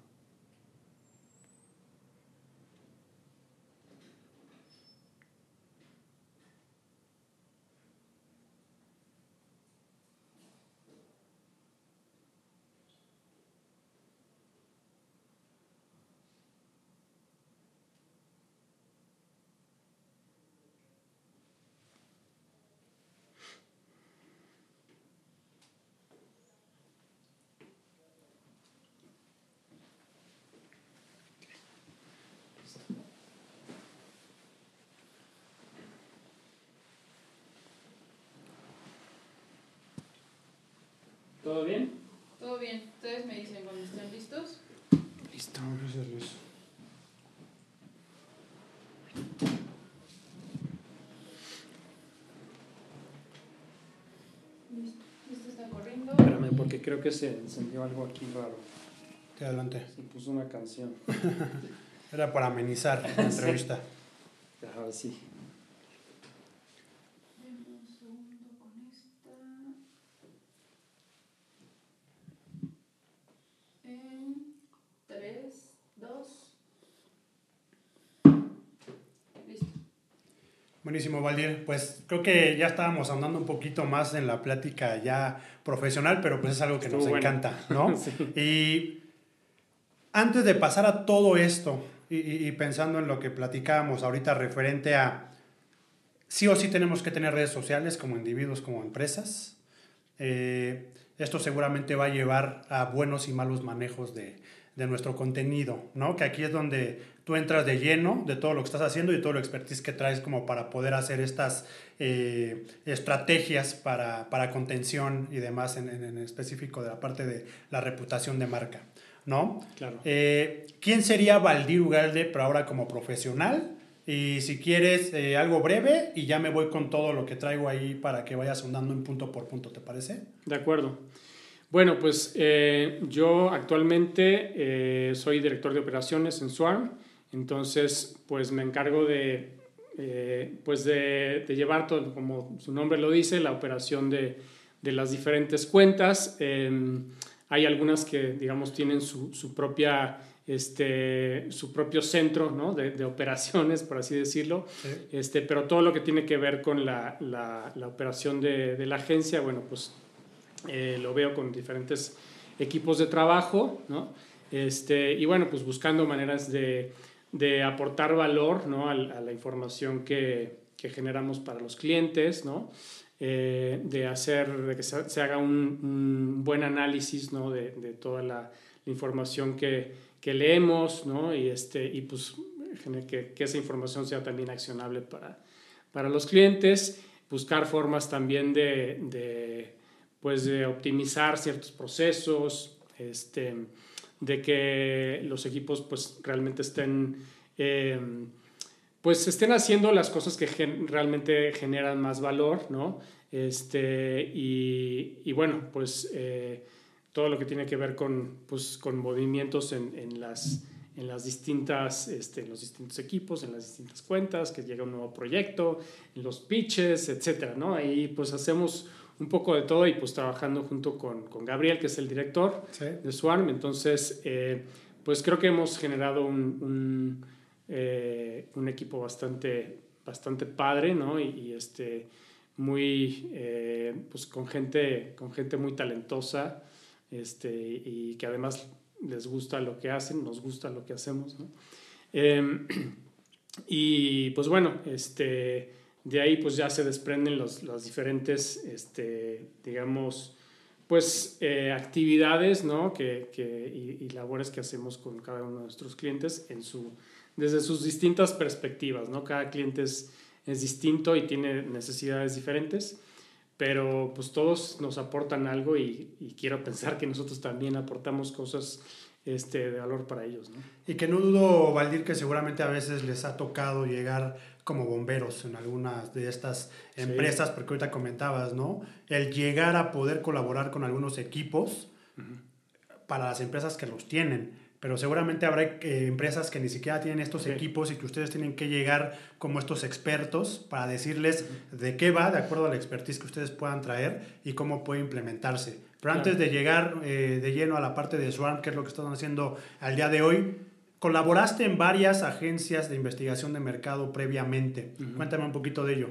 ¿Todo bien? Todo bien. Ustedes me dicen cuando estén listos. Listo, gracias Luis. Listo. Esto está corriendo. Espérame, porque creo que se encendió algo aquí raro. Adelante. Se puso una canción. *laughs* Era para amenizar la entrevista. Ahora sí. Denme un segundo con esta. En 3, 2. Listo. Buenísimo, Valdir. Pues creo que ya estábamos andando un poquito más en la plática ya profesional, pero pues es algo que Estuvo nos bueno. encanta, ¿no? *laughs* Sí. Y antes de pasar a todo esto y, y- y pensando en lo que platicábamos ahorita referente a sí o sí tenemos que tener redes sociales como individuos, como empresas, eh, esto seguramente va a llevar a buenos y malos manejos de, de nuestro contenido, ¿no? Que aquí es donde tú entras de lleno de todo lo que estás haciendo y todo lo expertise que traes como para poder hacer estas eh, estrategias para, para contención y demás en, en- en específico de la parte de la reputación de marca, ¿no? Claro. Eh, ¿Quién sería Valdir Ugalde, pero ahora como profesional? Y si quieres eh, algo breve y ya me voy con todo lo que traigo ahí para que vayas sondando en punto por punto, ¿te parece? De acuerdo. Bueno, pues eh, yo actualmente eh, soy director de operaciones en Swarm, entonces pues me encargo de, eh, pues de, de llevar todo, como su nombre lo dice, la operación de, de las diferentes cuentas. Eh, hay algunas que, digamos, tienen su, su propia, este, su propio centro ¿no? de, de operaciones, por así decirlo. Sí. Este, pero todo lo que tiene que ver con la, la- la operación de, de la agencia, bueno, pues eh, lo veo con diferentes equipos de trabajo, ¿no? Este, y bueno, pues buscando maneras de, de aportar valor, ¿no? Al- A, la información que, que generamos para los clientes, ¿no? Eh, de hacer, de que se, haga un, un buen análisis, ¿no? De, de toda la, la información que, que leemos, ¿no? Y, este, y pues que, que esa información sea también accionable para, para los clientes, buscar formas también de, de, pues de optimizar ciertos procesos, este, de que los equipos pues realmente estén, eh, pues estén haciendo las cosas que realmente generan más valor, ¿no? Este, y, y bueno, pues eh, todo lo que tiene que ver con, pues, con movimientos en, en las, en las distintas, este, en los distintos equipos, en las distintas cuentas, que llega un nuevo proyecto, en los pitches, etcétera, ¿no? Ahí pues hacemos un poco de todo y pues trabajando junto con, con Gabriel, que es el director Sí. de Swarm. Entonces, eh, pues creo que hemos generado un, un, eh, un equipo bastante, bastante padre, ¿no? Y, y, este, muy, eh, pues con gente, con gente muy talentosa este, y que además les gusta lo que hacen, nos gusta lo que hacemos, ¿no? Em, *clears throat* y pues bueno, este, de ahí pues ya se desprenden los, las diferentes, este, digamos, pues eh, actividades ¿no? que, que, y, labores que hacemos con cada uno de nuestros clientes en su, desde sus distintas perspectivas. ¿no? Cada cliente es, es distinto y tiene necesidades diferentes, pero pues todos nos aportan algo y, y quiero pensar que nosotros también aportamos cosas este, de valor para ellos. ¿no? Y que no dudo, Valdir, que seguramente a veces les ha tocado llegar como bomberos en algunas de estas empresas, sí. porque ahorita comentabas, ¿no? El llegar a poder colaborar con algunos equipos uh -huh. para las empresas que los tienen, pero seguramente habrá eh, empresas que ni siquiera tienen estos Sí. equipos y que ustedes tienen que llegar como estos expertos para decirles de qué va, de acuerdo a la expertise que ustedes puedan traer y cómo puede implementarse. Pero Claro. antes de llegar eh, de lleno a la parte de Swarm, que es lo que están haciendo al día de hoy, colaboraste en varias agencias de investigación de mercado previamente. Cuéntame un poquito de ello.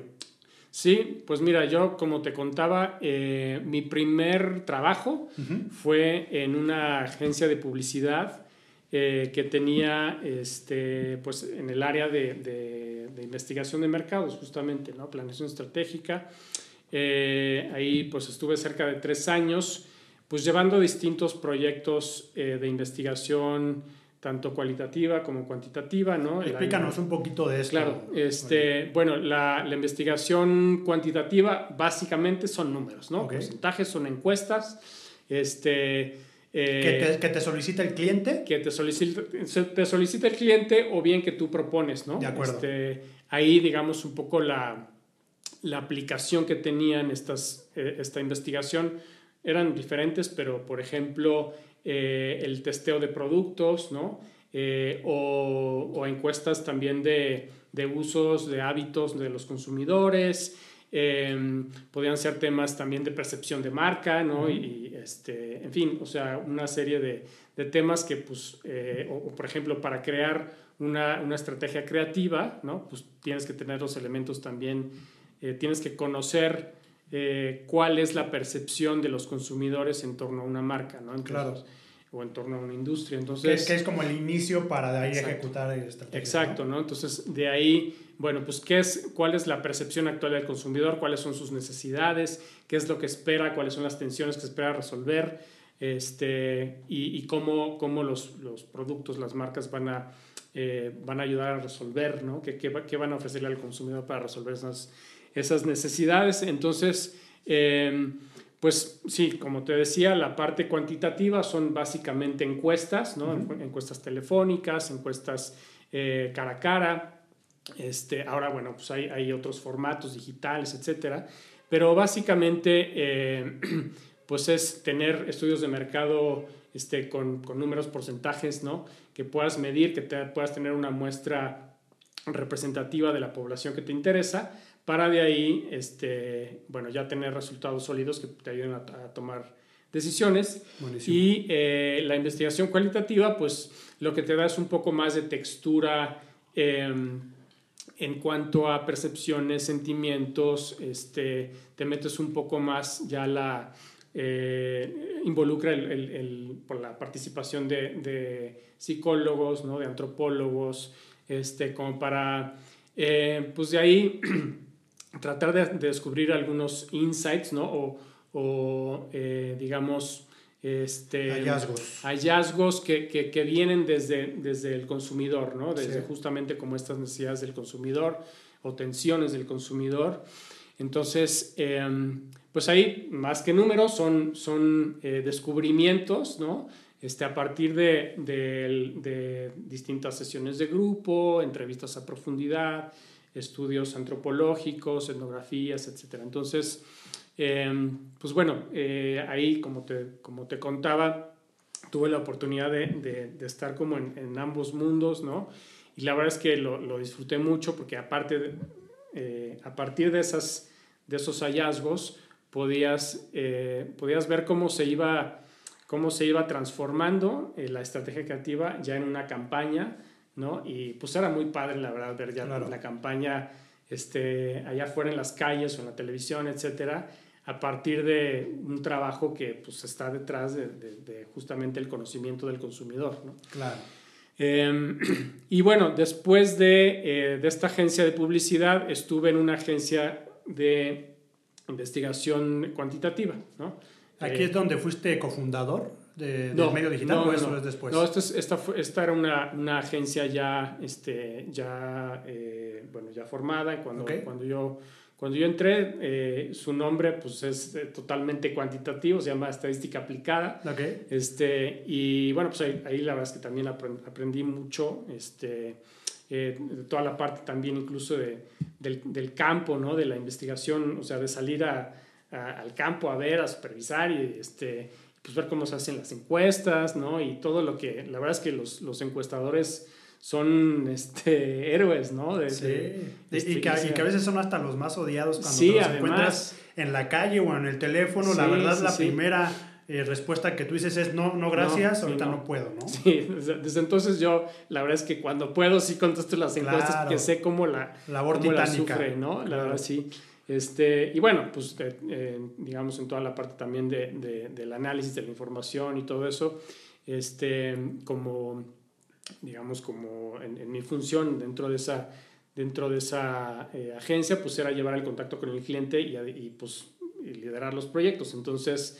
Sí, pues mira, yo como te contaba, eh, mi primer trabajo fue en una agencia de publicidad eh, que tenía este, pues, en el área de, de- de investigación de mercados, justamente, ¿no? planeación estratégica. Eh, ahí pues estuve cerca de tres años, pues llevando distintos proyectos eh, de investigación, tanto cualitativa como cuantitativa, ¿no? Explícanos un poquito de esto. Claro, este, bueno, la, la investigación cuantitativa básicamente son números, ¿no? Porcentajes son encuestas, este, eh, que, te, que te solicita el cliente. que te solicita, te solicita el cliente o bien que tú propones, ¿no? De acuerdo. Este, ahí, digamos, un poco la, la aplicación que tenían estas, eh, esta investigación eran diferentes, pero, por ejemplo, eh, el testeo de productos, ¿no? Eh, o, o encuestas también de, de usos, de hábitos de los consumidores, eh, podían ser temas también de percepción de marca, ¿no? y, y, este, en fin, o sea, una serie de, de temas que, pues, o, o, por ejemplo, para crear una, una estrategia creativa, ¿no? Pues tienes que tener los elementos también, eh, tienes que conocer eh, cuál es la percepción de los consumidores en torno a una marca, ¿no? Entonces, Claro. O en torno a una industria. Que Entonces, es, que es como el inicio para de ahí Exacto. ejecutar estrategias. Exacto, ¿no? Entonces, de ahí, bueno, pues, ¿qué es, ¿cuál es la percepción actual del consumidor? ¿Cuáles son sus necesidades? ¿Qué es lo que espera? ¿Cuáles son las tensiones que espera resolver? Este, y, y cómo, cómo los, los productos, las marcas van a, eh, van a ayudar a resolver, ¿no? ¿Qué, qué van a ofrecerle al consumidor para resolver esas, esas necesidades? Entonces, eh, pues sí, como te decía, la parte cuantitativa son básicamente encuestas, ¿no? Encuestas telefónicas, encuestas eh, cara a cara. Este, ahora, bueno, pues hay, hay otros formatos digitales, etcétera. Pero básicamente, eh, *clears throat* pues es tener estudios de mercado este, con, con números, porcentajes, ¿no? Que puedas medir, que te, puedas tener una muestra representativa de la población que te interesa, para de ahí, este, bueno, ya tener resultados sólidos que te ayuden a, a tomar decisiones. Buenísimo. Y eh, la investigación cualitativa, pues lo que te da es un poco más de textura eh, en cuanto a percepciones, sentimientos, este, te metes un poco más, ya la eh, involucra el, el- el- por la participación de, de psicólogos, ¿no? de antropólogos, este, como para, eh, pues de ahí *clears throat* tratar de, de descubrir algunos insights, ¿no? O, o, eh, digamos, este, Hallazgos. hallazgos que, que, que vienen desde, desde el consumidor, ¿no? Desde Sí. justamente como estas necesidades del consumidor o tensiones del consumidor. Entonces, eh, pues ahí, más que números, son, son eh, descubrimientos, ¿no? Este, a partir de, de- de distintas sesiones de grupo, entrevistas a profundidad, estudios antropológicos, etnografías, etc. Entonces, eh, pues bueno, eh, ahí, como te, como te contaba, tuve la oportunidad de, de- estar como en, en ambos mundos, ¿no? Y la verdad es que lo, lo disfruté mucho porque aparte, de- eh, a partir de, esas, de esos hallazgos, podías, eh, podías ver cómo se iba, cómo se iba transformando la estrategia creativa ya en una campaña, ¿no? Y pues era muy padre, la verdad, ver ya Claro. la campaña este, allá afuera en las calles o en la televisión, etcétera, a partir de un trabajo que pues está detrás de, de- de justamente el conocimiento del consumidor, ¿no? Claro. Eh, *clears throat* y bueno, después de, eh, de esta agencia de publicidad, estuve en una agencia de investigación cuantitativa, ¿no? Aquí Eh, es donde fuiste cofundador de, del no, medio digital no, o eso no. es después. No, esto es- esta, esta era una, una agencia ya, este, ya, eh, bueno, ya formada. Cuando, Ok. cuando, yo, cuando yo entré, eh, su nombre pues, es eh, totalmente cuantitativo, se llama Estadística Aplicada. Ok. Este, y bueno, pues ahí, ahí la verdad es que también aprend- aprendí mucho, este, eh, de toda la parte también incluso de, del, del campo, ¿no? De la investigación, o sea, de salir a, a- al campo a ver, a supervisar y este, pues ver cómo se hacen las encuestas, ¿no? Y todo lo que, la verdad es que los, los encuestadores son este, *laughs* héroes, ¿no? De, Sí. de- Y- y, que, y que a veces son hasta los más odiados cuando Sí, te los además. encuentras en la calle o en el teléfono. la verdad, la primera eh, respuesta que tú dices es no, no, gracias, sí, ahorita no. no. puedo, ¿no? Sí, desde, desde entonces yo, la verdad es que cuando puedo sí contesto las encuestas Claro. porque sé cómo la, Labor cómo la titánica. sufre, ¿no? La verdad sí. Este, y bueno, pues eh, eh, digamos en toda la parte también de, de- del análisis de la información y todo eso, este, como, digamos, como en, mi función dentro de esa, dentro de esa eh, agencia, pues era llevar el contacto con el cliente y, pues liderar los proyectos. Entonces,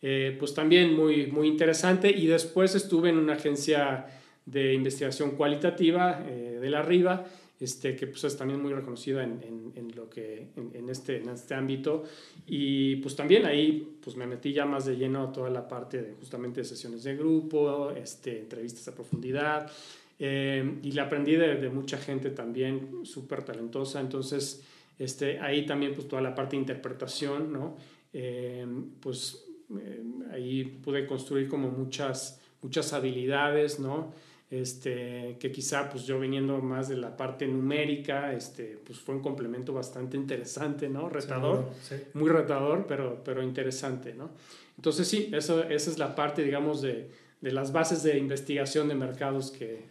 pues también muy, muy interesante. Y después estuve en una agencia de investigación cualitativa de la Riva, este, que pues es también muy reconocida en, en, en lo que, en, en este, en este ámbito. Y pues también ahí pues me metí ya más de lleno a toda la parte de justamente sesiones de grupo, este, entrevistas a profundidad. eh, y le aprendí de, de mucha gente también súper talentosa. Entonces, este, ahí también pues toda la parte de interpretación, ¿no? Eh, pues eh, ahí pude construir como muchas, muchas habilidades, ¿no? Este, que quizá pues yo viniendo más de la parte numérica, este, pues fue un complemento bastante interesante, ¿no? Retador, Seguro, sí. muy retador, pero, pero interesante, ¿no? Entonces sí, eso, esa es la parte, digamos, de, de las bases de investigación de mercados que...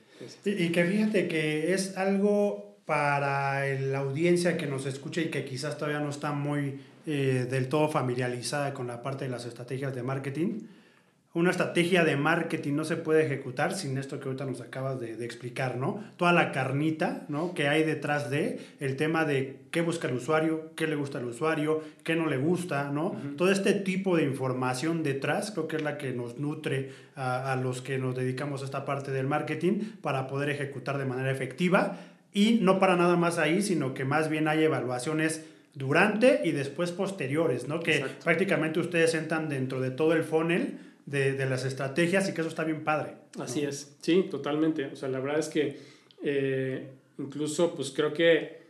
Y, y que fíjate que es algo para la audiencia que nos escucha y que quizás todavía no está muy eh, del todo familiarizada con la parte de las estrategias de marketing. Una estrategia de marketing no se puede ejecutar sin esto que ahorita nos acabas de, de explicar, ¿no? Toda la carnita, ¿no? Que hay detrás de el tema de qué busca el usuario, qué le gusta al usuario, qué no le gusta, ¿no? Todo este tipo de información detrás creo que es la que nos nutre a, a los que nos dedicamos a esta parte del marketing para poder ejecutar de manera efectiva y no para nada más ahí, sino que más bien hay evaluaciones durante y después posteriores, ¿no? Que Exacto. prácticamente ustedes entran dentro de todo el funnel de, de las estrategias y que eso está bien padre. ¿no? Así es, sí, totalmente. O sea, la verdad es que eh, incluso pues creo que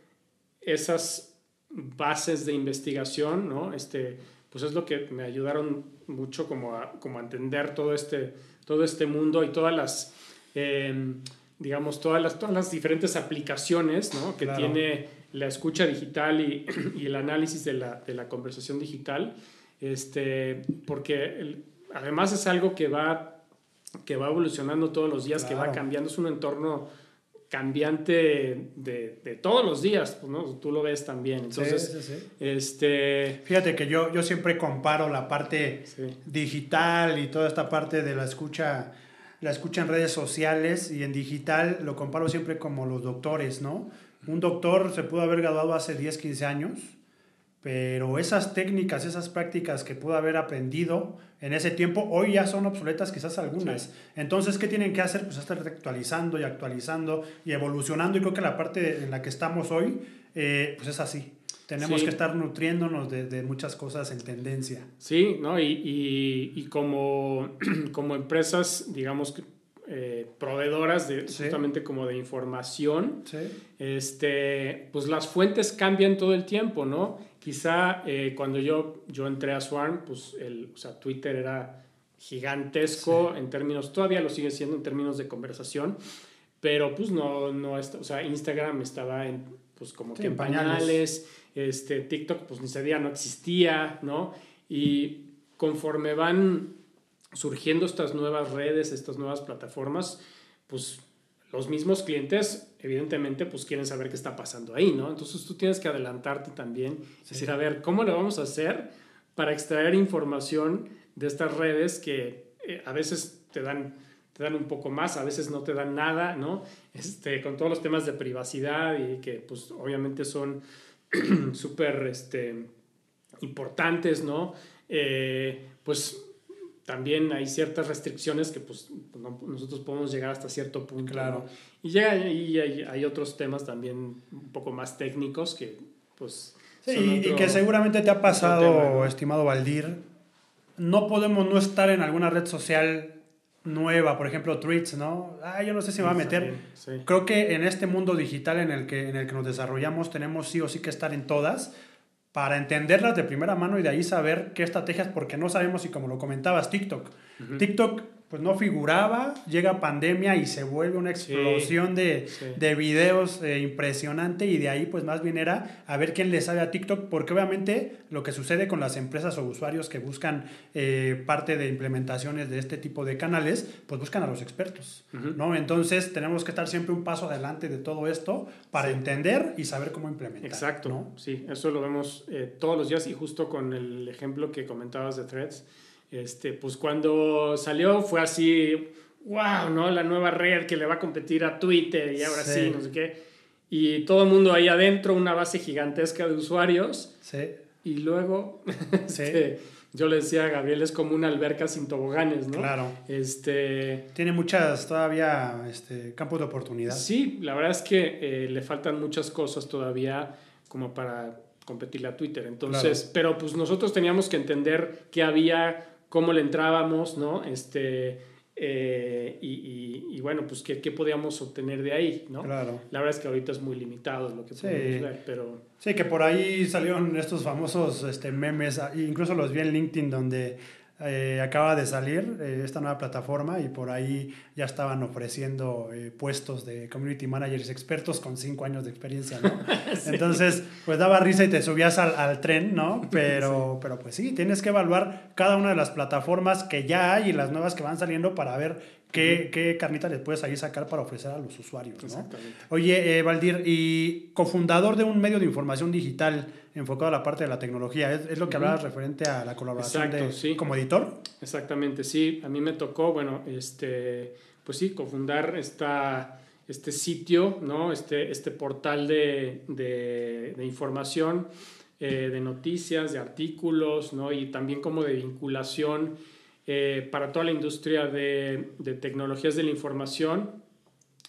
esas bases de investigación, ¿no? Este, pues es lo que me ayudaron mucho como a, como a entender todo este, todo este mundo y todas las, eh, digamos, todas las, todas las diferentes aplicaciones, ¿no? Que Claro. tiene la escucha digital y, y el análisis de la, de la conversación digital, este, porque el- además es algo que va, que va evolucionando todos los días, que va cambiando, es un entorno cambiante de, de todos los días, pues, ¿no? Tú lo ves también. Entonces, Sí, sí, sí. este... Fíjate que yo, yo siempre comparo la parte digital y toda esta parte de la escucha, la escucha en redes sociales y en digital lo comparo siempre como los doctores, ¿no? Un doctor se pudo haber graduado hace 10, 15 años, pero esas técnicas, esas prácticas que pudo haber aprendido en ese tiempo, hoy ya son obsoletas quizás algunas. Entonces, ¿qué tienen que hacer? Pues estar actualizando y actualizando y evolucionando. Y creo que la parte en la que estamos hoy, eh, pues es así. Tenemos Sí. que estar nutriéndonos de, de muchas cosas en tendencia. Sí, ¿no? Y, y, y como, *clears throat* como empresas, digamos, que, eh, proveedoras de Sí. justamente como de información, Sí. este, pues las fuentes cambian todo el tiempo, ¿no? Quizá eh, cuando yo, yo entré a Swarm, pues el, o sea, Twitter era gigantesco en términos, todavía lo sigue siendo en términos de conversación, pero pues no, no está, o sea, Instagram estaba en, pues como Sí, que en pañales. este, TikTok pues ni se día no existía, ¿no? Y conforme van surgiendo estas nuevas redes, estas nuevas plataformas, pues los mismos clientes evidentemente pues quieren saber qué está pasando ahí, ¿no? Entonces tú tienes que adelantarte también, Sí. decir, a ver, ¿cómo lo vamos a hacer para extraer información de estas redes que eh, a veces te dan, te dan un poco más, a veces no te dan nada, ¿no? Este, con todos los temas de privacidad y que pues obviamente son *clears throat* súper este, importantes, ¿no? Eh, pues también hay ciertas restricciones que pues no- nosotros podemos llegar hasta cierto punto. Claro. ¿no? Y llega y hay, hay otros temas también un poco más técnicos que pues... Sí, y, que seguramente te ha pasado, tema, ¿no? estimado Valdir. No podemos no estar en alguna red social nueva, por ejemplo, Tweets, ¿no? Ah, yo no sé si me va a meter. Sí. Creo que en este mundo digital en el que, en el que nos desarrollamos tenemos sí o sí que estar en todas, para entenderlas de primera mano y de ahí saber qué estrategias, porque no sabemos si como lo comentabas, TikTok. TikTok pues no figuraba, llega pandemia y se vuelve una explosión de, sí. de videos eh, impresionante y de ahí pues más bien era a ver quién le sabe a TikTok, porque obviamente lo que sucede con las empresas o usuarios que buscan eh, parte de implementaciones de este tipo de canales, pues buscan a los expertos. ¿no? Entonces tenemos que estar siempre un paso adelante de todo esto para Sí. entender y saber cómo implementar. Exacto, ¿no? sí, eso lo vemos eh, todos los días y justo con el ejemplo que comentabas de Threads, este, pues cuando salió fue así, wow, ¿no? La nueva red que le va a competir a Twitter y ahora sí, Sí. no sé qué. Y todo el mundo ahí adentro, una base gigantesca de usuarios Sí, y luego, *laughs* sí, este, yo le decía a Gabriel, es como una alberca sin toboganes, ¿no? claro. Este, Tiene muchas todavía este, campos de oportunidad. Sí, la verdad es que eh, le faltan muchas cosas todavía como para competirle a Twitter. Entonces, pero pues nosotros teníamos que entender qué había, cómo le entrábamos, ¿no? Este, eh, y, y- y bueno, pues qué, qué podíamos obtener de ahí, ¿no? Claro. La verdad es que ahorita es muy limitado lo que Sí. podemos ver, pero Sí, que por ahí salieron estos famosos este, memes, ah, incluso los vi en LinkedIn donde eh, acaba de salir eh, esta nueva plataforma y por ahí ya estaban ofreciendo eh, puestos de community managers expertos con cinco años de experiencia, ¿no? *laughs* Entonces, pues daba risa y te subías al, al tren, ¿no? *laughs* Pero, pero pues sí, tienes que evaluar cada una de las plataformas que ya hay y las nuevas que van saliendo para ver qué, qué carnita les puedes ahí sacar para ofrecer a los usuarios, ¿no? Oye, Valdir, y cofundador de un medio de información digital enfocado a la parte de la tecnología, ¿es, es lo que hablabas referente a la colaboración Exacto, de, sí. como editor? Exactamente, sí. A mí me tocó, bueno, este, pues sí, cofundar esta, este sitio, ¿no? Este, este portal de, de, de información, eh, de noticias, de artículos, ¿no? Y también como de vinculación eh, para toda la industria de, de tecnologías de la información.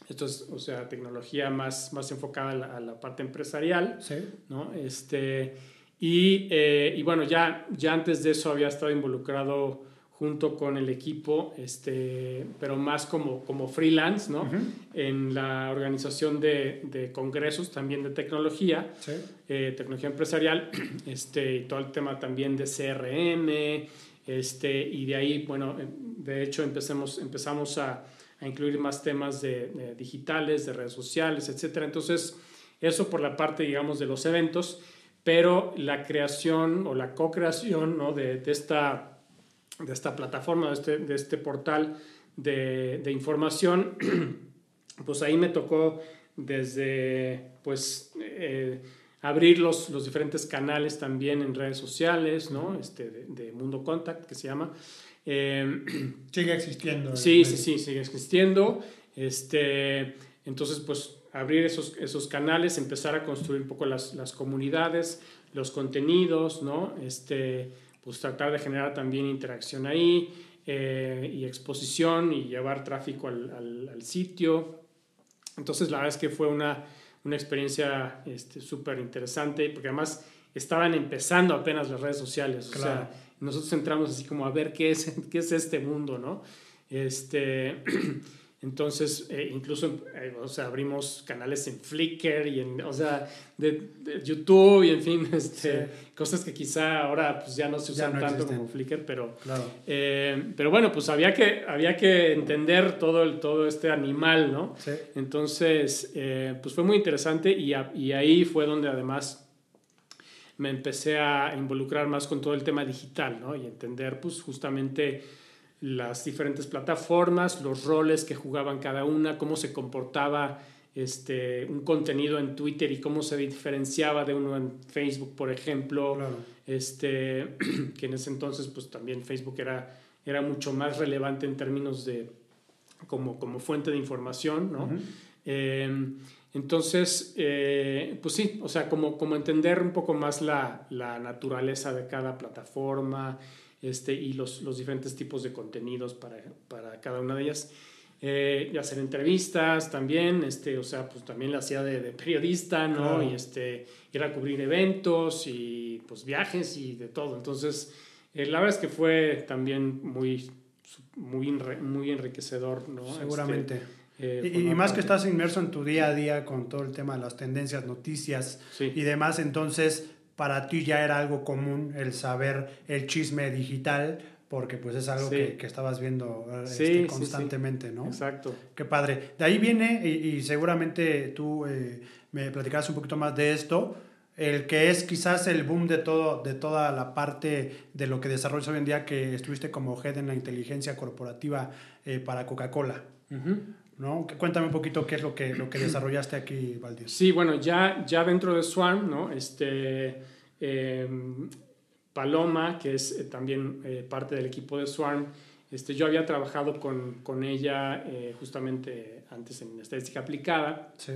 Esto es, o sea, tecnología más, más enfocada a la, a la parte empresarial. Sí. ¿no? Este, y, eh, y bueno, ya, ya antes de eso había estado involucrado junto con el equipo, este, pero más como, como freelance, ¿no? En la organización de, de congresos también de tecnología, Sí. eh, tecnología empresarial, *clears throat* este, y todo el tema también de CRM, este, y de ahí, bueno, de hecho empecemos, empezamos a, a incluir más temas de, digitales, de redes sociales, etcétera. Entonces, eso por la parte, digamos, de los eventos, pero la creación o la co-creación ¿no? de, de esta, de esta plataforma, de este, de este portal de, de información, *clears throat* pues ahí me tocó desde, pues, eh, abrir los, los diferentes canales también en redes sociales, ¿no? Este, de Mundo Contact, que se llama. Eh, *clears throat* Sigue existiendo. Sí, sí, sí, sigue existiendo. Este, entonces, pues abrir esos, esos canales, empezar a construir un poco las, las comunidades, los contenidos, ¿no? Este, pues tratar de generar también interacción ahí eh, y exposición y llevar tráfico al, al- al sitio. Entonces, la verdad es que fue una, una experiencia este, súper interesante porque además estaban empezando apenas las redes sociales. O sea, nosotros entramos así como a ver qué es, *laughs* qué es este mundo, ¿no? Este, *clears throat* entonces, eh, incluso, eh, o sea, abrimos canales en Flickr y en, o sea, de, de YouTube y en fin, *laughs* este, Sí. cosas que quizá ahora pues ya no se usan no tanto existen. como Flickr, pero, Claro. eh, pero bueno, pues había que, había que entender todo, el, todo este animal, ¿no? Sí. Entonces, pues fue muy interesante y, a- y ahí fue donde además me empecé a involucrar más con todo el tema digital, ¿no? Y entender, pues, justamente las diferentes plataformas, los roles que jugaban cada una, cómo se comportaba este, un contenido en Twitter y cómo se diferenciaba de uno en Facebook, por ejemplo Claro. este, *clears throat* que en ese entonces pues también Facebook era, era mucho más relevante en términos de como, como fuente de información, ¿no? Eh, entonces, eh, pues sí, o sea, como, como entender un poco más la, la naturaleza de cada plataforma este, y los, los diferentes tipos de contenidos para, para cada una de ellas. Eh, y hacer entrevistas también, este, o sea, pues también la hacía de, de periodista, ¿no? Claro. Y este, ir a cubrir eventos y pues viajes y de todo. Entonces, eh, la verdad es que fue también muy, muy, muy enriquecedor, ¿no? Seguramente. Este, eh, Y- y, más que estás inmerso en tu día a día con todo el tema de las tendencias, noticias Sí. y demás, entonces para ti ya era algo común el saber el chisme digital, porque pues es algo Sí. que, que estabas viendo eh, Sí, este, sí, sí. constantemente, ¿no? Exacto. Qué padre. De ahí viene, y, y seguramente tú eh, me platicarás un poquito más de esto, el que es quizás el boom de, todo, de toda la parte de lo que desarrollas hoy en día, que estuviste como head en la inteligencia corporativa eh, para Coca-Cola, Ujú. ¿No? Cuéntame un poquito qué es lo que, lo que desarrollaste aquí, Valdés. Sí, bueno, ya, ya dentro de Swarm, ¿no? Este, eh, Paloma, que es eh, también eh, parte del equipo de Swarm, este, yo había trabajado con, con ella eh, justamente antes en estadística aplicada Sí.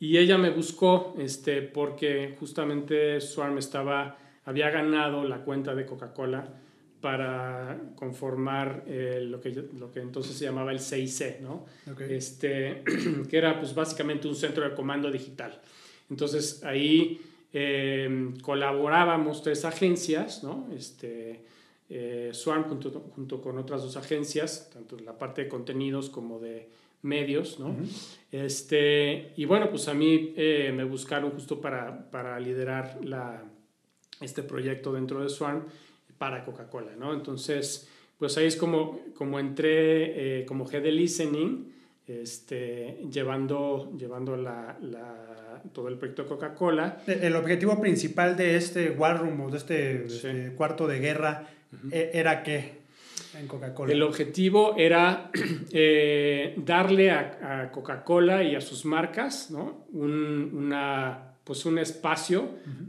y ella me buscó este, porque justamente Swarm estaba, había ganado la cuenta de Coca-Cola para conformar eh, lo, que, lo que entonces se llamaba el CIC, ¿no? Ok. este, *clears throat* que era pues básicamente un centro de comando digital. Entonces ahí eh, colaborábamos tres agencias, ¿no? este, eh, Swarm junto, junto con otras dos agencias, tanto en la parte de contenidos como de medios, ¿no? este, y bueno, pues a mí eh, me buscaron justo para, para liderar la, este proyecto dentro de Swarm para Coca-Cola, ¿no? Entonces, pues ahí es como, como entré eh, como head de listening, este, llevando, llevando la, la- todo el proyecto Coca-Cola. E, El objetivo principal de este War Room o de este, Sí. este cuarto de guerra e- era qué en Coca-Cola. El objetivo era *clears throat* eh, darle a, a Coca-Cola y a sus marcas ¿no? un, una, pues un espacio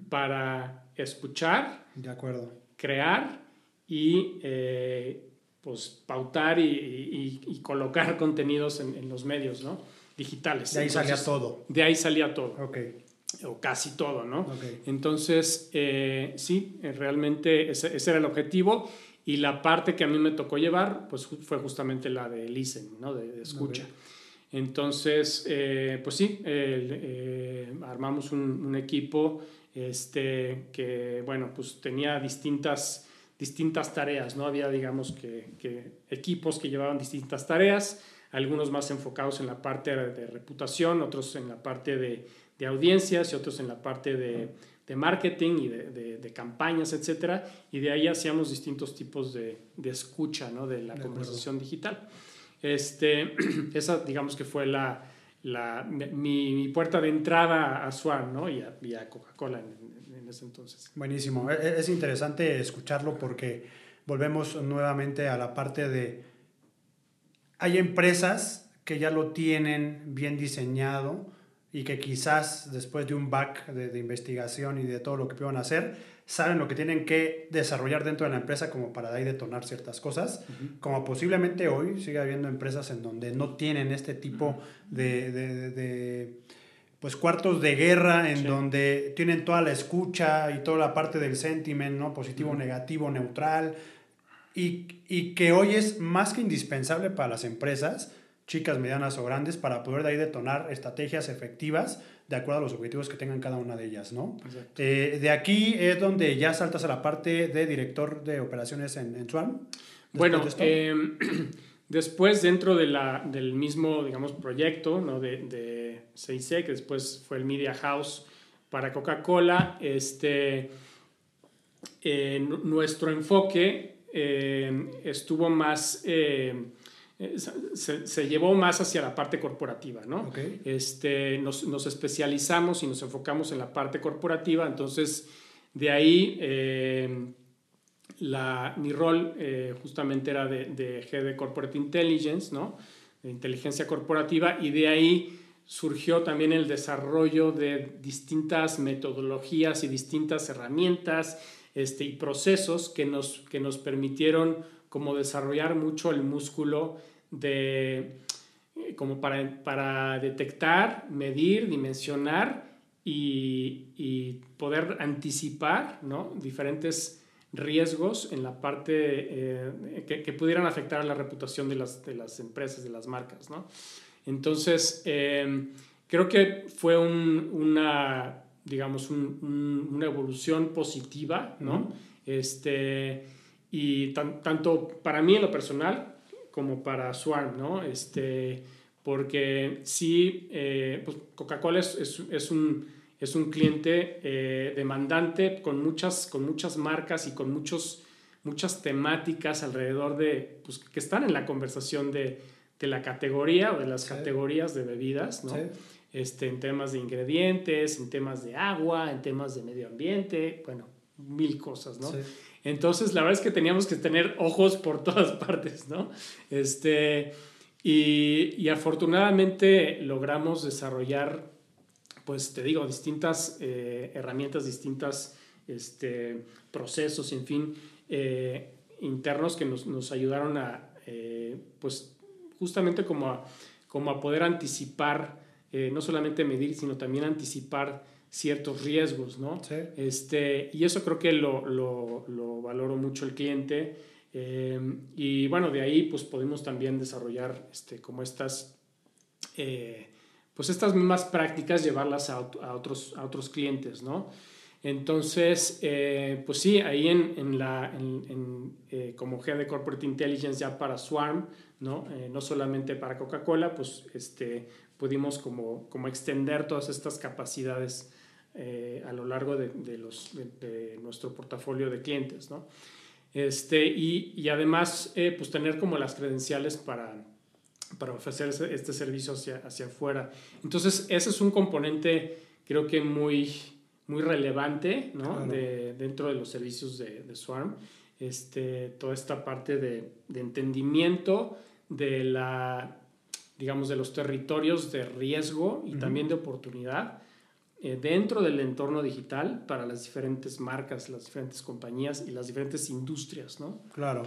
para escuchar, De acuerdo. Crear y eh, pues pautar y, y- y colocar contenidos en, en los medios ¿no? digitales. De ahí salía Entonces, todo. De ahí salía todo, Ok. o casi todo, ¿no? Ok. Entonces, eh, sí, eh, realmente ese, ese era el objetivo y la parte que a mí me tocó llevar, pues fue justamente la de listen, ¿no? De, de escucha. Entonces, eh, pues sí, eh, armamos un, un equipo este, que, bueno, pues tenía distintas, distintas tareas, ¿no? Había, digamos, que, que equipos que llevaban distintas tareas, algunos más enfocados en la parte de reputación, otros en la parte de, de audiencias y otros en la parte de, de marketing y de, de- de campañas, etcétera, y de ahí hacíamos distintos tipos de, de escucha, ¿no? De la conversación digital. Este, *clears throat* esa, digamos que fue la, la- mi, mi puerta de entrada a Swan, ¿no? Y a, a Coca-Cola en, en ese entonces. Buenísimo. E- e- Es interesante escucharlo porque volvemos nuevamente a la parte de... Hay empresas que ya lo tienen bien diseñado y que quizás después de un back de, de investigación y de todo lo que puedan hacer, saben lo que tienen que desarrollar dentro de la empresa como para de ahí detonar ciertas cosas. Como posiblemente hoy sigue habiendo empresas en donde no tienen este tipo de, de- de- de, pues cuartos de guerra en Sí. donde tienen toda la escucha y toda la parte del sentiment, ¿no? Positivo, negativo, neutral. Y, y que hoy es más que indispensable para las empresas, chicas, medianas o grandes, para poder de ahí detonar estrategias efectivas de acuerdo a los objetivos que tengan cada una de ellas, ¿no? Exacto. Eh, de aquí es donde ya saltas a la parte de director de operaciones en, en Swan. Bueno, de eh, *clears throat* después dentro de la, del mismo, digamos, proyecto ¿no? de, de CIC, que después fue el Media House para Coca-Cola, este, eh, nuestro enfoque eh, estuvo más, eh, se, se llevó más hacia la parte corporativa, ¿no? Este, nos, nos especializamos y nos enfocamos en la parte corporativa, entonces de ahí eh, la, mi rol eh, justamente era de, de Head de Corporate Intelligence, ¿no? de inteligencia corporativa, y de ahí surgió también el desarrollo de distintas metodologías y distintas herramientas este, y procesos que nos, que nos permitieron como desarrollar mucho el músculo de, eh, como para, para detectar, medir, dimensionar y, y poder anticipar ¿no? diferentes riesgos en la parte eh, que, que pudieran afectar a la reputación de las, de las empresas, de las marcas. ¿no? Entonces, eh, creo que fue un- una, digamos, un- un- una evolución positiva, ¿no? Este, y tan- tanto para mí en lo personal como para Swarm, ¿no? Este, porque sí, eh, pues Coca-Cola es, es- es un, es un cliente eh, demandante con muchas, con muchas marcas y con muchos, muchas temáticas alrededor de, pues, que están en la conversación de, de la categoría o de las categorías de bebidas, ¿no? Este, en temas de ingredientes, en temas de agua, en temas de medio ambiente, bueno, mil cosas, ¿no? Entonces, la verdad es que teníamos que tener ojos por *laughs* todas partes, ¿no? Este, y, y afortunadamente logramos desarrollar pues te digo, distintas eh, herramientas, distintas este, procesos, en fin, eh, internos que nos, nos ayudaron a, eh, pues justamente como a, como a poder anticipar, no solamente medir, sino también anticipar ciertos riesgos, ¿no? Sí. Este, y eso creo que lo, lo, lo valoro mucho el cliente. y bueno, de ahí pues podemos también desarrollar este, como estas pues estas mismas prácticas llevarlas a, otros, a otros clientes, ¿no? Entonces, eh, pues sí, ahí en, en la, en, eh, como head de Corporate Intelligence ya para Swarm, ¿no? Eh, no solamente para Coca-Cola, pues este, pudimos como, como extender todas estas capacidades a lo largo de, de los, de, nuestro portafolio de clientes, ¿no? Este, y, y además, pues tener como las credenciales para para ofrecer este servicio hacia, hacia afuera. Entonces, ese es un componente, creo que muy, muy relevante ¿no? de, dentro de los servicios de, de, Swarm. Este, toda esta parte de, de, entendimiento de la digamos de los territorios de riesgo y también de oportunidad eh, dentro del entorno digital para las diferentes marcas, las diferentes compañías y las diferentes industrias, ¿no? Claro.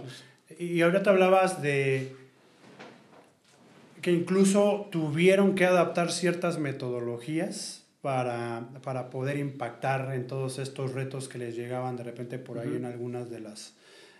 Y ahora te hablabas de que incluso tuvieron que adaptar ciertas metodologías para, para, poder impactar en todos estos retos que les llegaban de repente por ahí en algunas de las,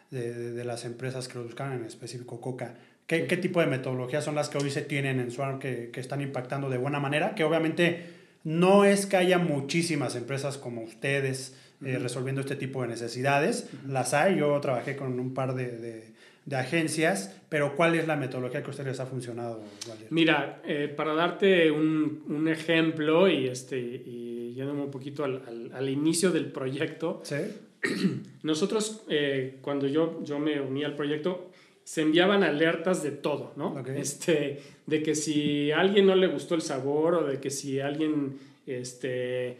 de, de, las empresas que lo buscaban, en específico Coca. ¿Qué, ¿Qué, tipo de metodologías son las que hoy se tienen en Swarm que, que, están impactando de buena manera? Que obviamente no es que haya muchísimas empresas como ustedes eh, resolviendo este tipo de necesidades. Las hay, yo trabajé con un par de de agencias, pero ¿cuál es la metodología que a ustedes les ha funcionado, Mira, eh, para darte un, un, ejemplo y, este, y yéndome un poquito al, al, al inicio del proyecto, ¿Sí? *clears throat* nosotros eh, cuando yo, yo me uní al proyecto, se enviaban alertas de todo, ¿no? Okay. Este, de que si a alguien no le gustó el sabor o de que si alguien, este,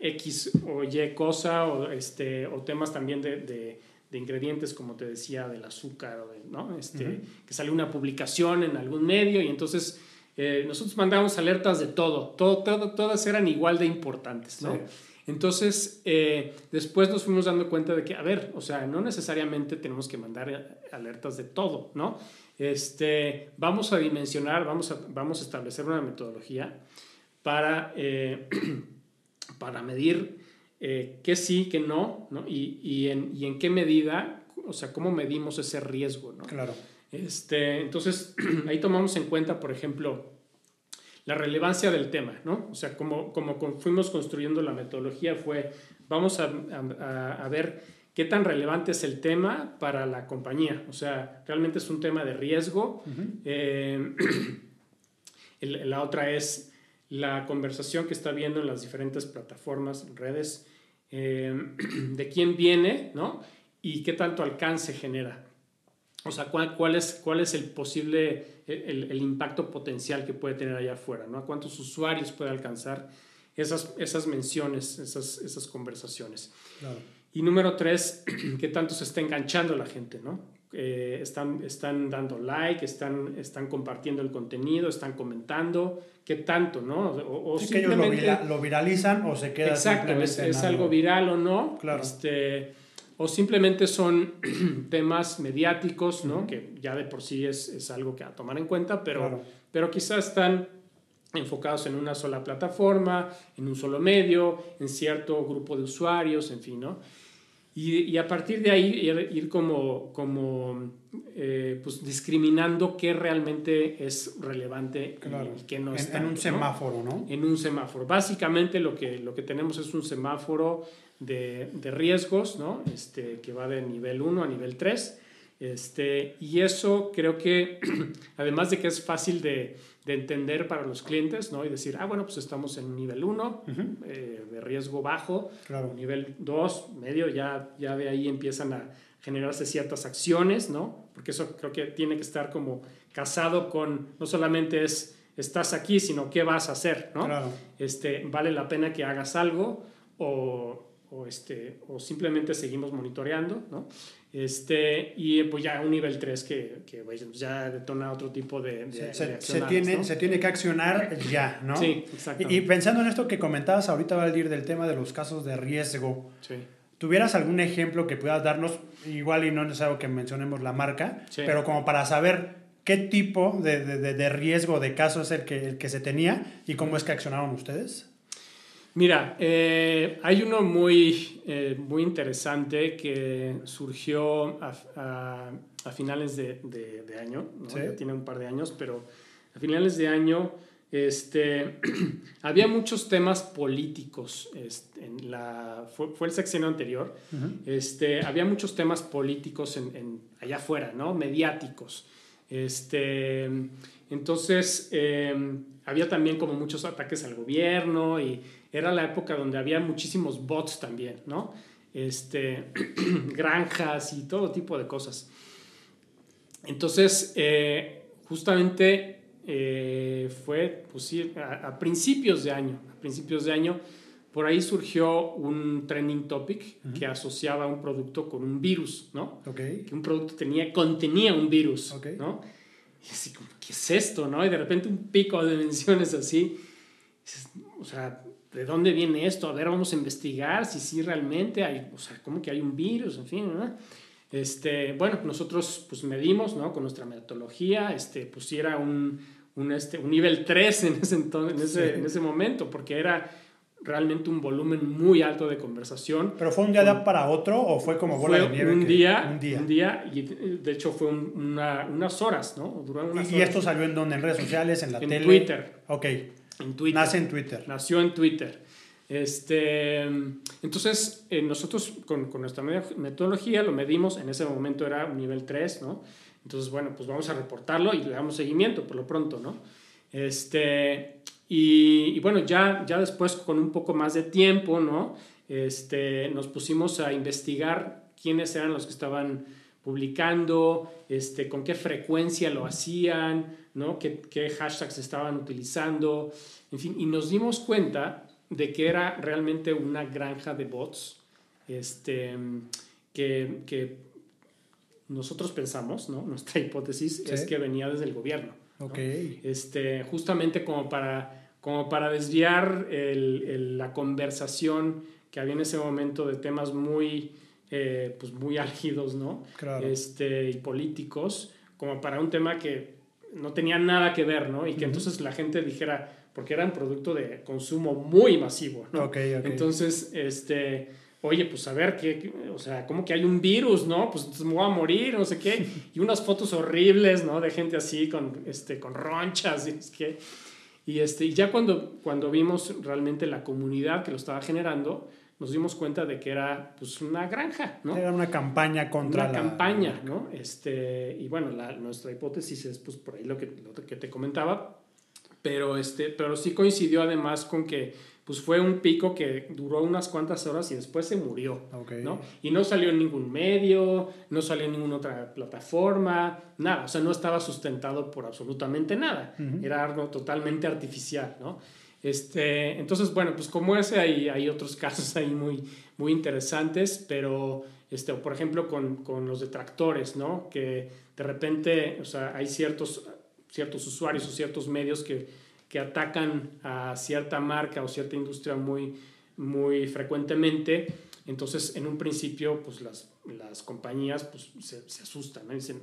X o Y cosa o, este, o temas también de, de de ingredientes, como te decía, del azúcar, ¿no? este, uh -huh. que salió una publicación en algún medio y entonces eh, nosotros mandamos alertas de todo, todo, todo, todas eran igual de importantes, ¿no? Sí. Entonces, eh, después nos fuimos dando cuenta de que, a ver, o sea, no necesariamente tenemos que mandar alertas de todo, ¿no? Este, vamos a dimensionar, vamos a, vamos a establecer una metodología para, eh, *clears throat* para medir eh, qué sí, qué no, ¿no? Y, y, en, y, en, qué medida, o sea, cómo medimos ese riesgo, ¿no? Claro. Este, entonces, *clears throat* ahí tomamos en cuenta, por ejemplo, la relevancia del tema, ¿no? O sea, como, como fuimos construyendo la metodología fue, vamos a, a, a ver qué tan relevante es el tema para la compañía. O sea, realmente es un tema de riesgo. Uh -huh. eh, *clears throat* el, la otra es la conversación que está viendo en las diferentes plataformas, redes, eh, *clears throat* de quién viene, ¿no? Y qué tanto alcance genera. O sea, cuál, cuál, es, cuál es el posible, el, el, impacto potencial que puede tener allá afuera, ¿no? A cuántos usuarios puede alcanzar esas, esas menciones, esas, esas conversaciones. Claro. Y número tres, *clears throat* qué tanto se está enganchando la gente, ¿no? Eh, están, están dando like, están, están compartiendo el contenido, están comentando, qué tanto, ¿no? O, o sí, simplemente... que ellos lo, lo, viralizan o se queda Exacto, es, es algo. algo viral o no. Claro. Este, o simplemente son *clears throat* temas mediáticos, ¿no? Uh -huh. Que ya de por sí es, es, algo que a tomar en cuenta, pero, claro. pero quizás están enfocados en una sola plataforma, en un solo medio, en cierto grupo de usuarios, en fin, ¿no? Y, y, a partir de ahí ir, ir como, como eh, pues discriminando qué realmente es relevante claro. y qué no en, está. En un ¿no? semáforo, ¿no? En un semáforo. Básicamente lo que, lo que tenemos es un semáforo de, de riesgos, ¿no? Este, que va de nivel 1 a nivel 3. Este, y eso creo que, *clears throat* además de que es fácil de, de entender para los clientes, ¿no? Y decir, ah, bueno, pues estamos en nivel 1, eh, de riesgo bajo, Claro. nivel 2, medio, ya, ya de ahí empiezan a generarse ciertas acciones, ¿no? Porque eso creo que tiene que estar como casado con, no solamente es, estás aquí, sino qué vas a hacer, ¿no? Claro. Este, vale la pena que hagas algo o, o, este, o simplemente seguimos monitoreando, ¿no? Este, y pues ya un nivel 3 que, que pues, ya detona otro tipo de, de- Se, se- tiene, ¿no? se tiene que accionar ya, ¿no? Sí, Y, exactamente. y pensando en esto que comentabas ahorita, Valdir, del tema de los casos de riesgo, Sí. ¿tuvieras algún ejemplo que puedas darnos, igual y no es necesario que mencionemos la marca, Sí. pero como para saber qué tipo de, de- de- de riesgo de caso es el que, el que se tenía y cómo es que accionaron ustedes? Mira, eh, hay uno muy, eh, muy interesante que surgió a, a- a finales de, de- de año, ¿no? Sí. ya tiene un par de años, pero a finales de año este, *clears throat* había muchos temas políticos. este, en la, fue, fue el sexenio anterior. este, había muchos temas políticos en, en- allá afuera, ¿no? mediáticos. Este, entonces, eh, había también como muchos ataques al gobierno y era la época donde había muchísimos bots también, ¿no? Este, *clears throat* granjas y todo tipo de cosas. Entonces, eh, justamente eh, fue, pues sí, a, a principios de año, a principios de año, por ahí surgió un trending topic que asociaba un producto con un virus, ¿no? Ok. que un producto tenía, contenía un virus, Ok. ¿no? Y así como, ¿qué es esto, no? Y de repente un pico de dimensiones así. O sea, ¿de dónde viene esto? A ver, vamos a investigar si sí realmente hay, o sea, ¿cómo que hay un virus? En fin, ¿no? Este, bueno, nosotros pues medimos, ¿no? Con nuestra metodología, este, pues sí era un, un, este, un nivel 3 en ese, entonces, en, ese, Sí. en ese momento, porque era realmente un volumen muy alto de conversación. ¿Pero fue un día para otro o fue como bola Fue de nieve? un, que- día, un día. un día, y de hecho fue un- una- unas horas, ¿no? Duró unas ¿Y, esto salió en dónde? ¿En redes sociales? ¿En la En tele? Twitter. Ok. En Twitter. Nace en Twitter. Nació en Twitter. Este, entonces, eh, nosotros con, con nuestra me- metodología lo medimos, en ese momento era un nivel 3, ¿no? Entonces, bueno, pues vamos a reportarlo y le damos seguimiento por lo pronto, ¿no? Este, y, y bueno, ya, ya después con un poco más de tiempo, ¿no? Este, nos pusimos a investigar quiénes eran los que estaban publicando, este, con qué frecuencia lo hacían, ¿no? qué, qué hashtags estaban utilizando, en fin, y nos dimos cuenta de que era realmente una granja de bots este, que, que nosotros pensamos, ¿no? nuestra hipótesis Sí. es que venía desde el gobierno. ¿no? Ok. este, justamente como para, como para desviar el- el- la conversación que había en ese momento de temas muy, eh, pues muy álgidos, ¿no? Claro. Este, y políticos, como para un tema que no tenía nada que ver, ¿no? Y que entonces la gente dijera, porque era un producto de consumo muy masivo, ¿no? Ok, ok. Entonces, este, oye, pues a ver, ¿qué, qué- o sea, como que hay un virus, ¿no? Pues entonces me voy a morir, no sé qué. *laughs* Y unas fotos horribles, ¿no? De gente así con, este, con ronchas y es que... Y, este, y ya cuando, cuando vimos realmente la comunidad que lo estaba generando, nos dimos cuenta de que era pues una granja, ¿no? Era una campaña contra una la... campaña, ¿no? Este, y bueno, la- nuestra hipótesis es pues por ahí lo que, lo que te comentaba, pero, este, pero sí coincidió además con que pues fue un pico que duró unas cuantas horas y después se murió. ¿no? Y no salió en ningún medio, no salió en ninguna otra plataforma, nada, o sea, no estaba sustentado por absolutamente nada, era algo totalmente artificial, ¿no? Este, entonces, bueno, pues como ese hay, hay otros *laughs* casos ahí muy, muy interesantes, pero, este, por ejemplo, con, con los detractores, ¿no? Que de repente, o sea, hay ciertos, ciertos usuarios o ciertos medios que, que atacan a cierta marca o cierta industria muy, muy frecuentemente. Entonces, en un principio, pues las, las compañías pues, se, se asustan, ¿no? Dicen,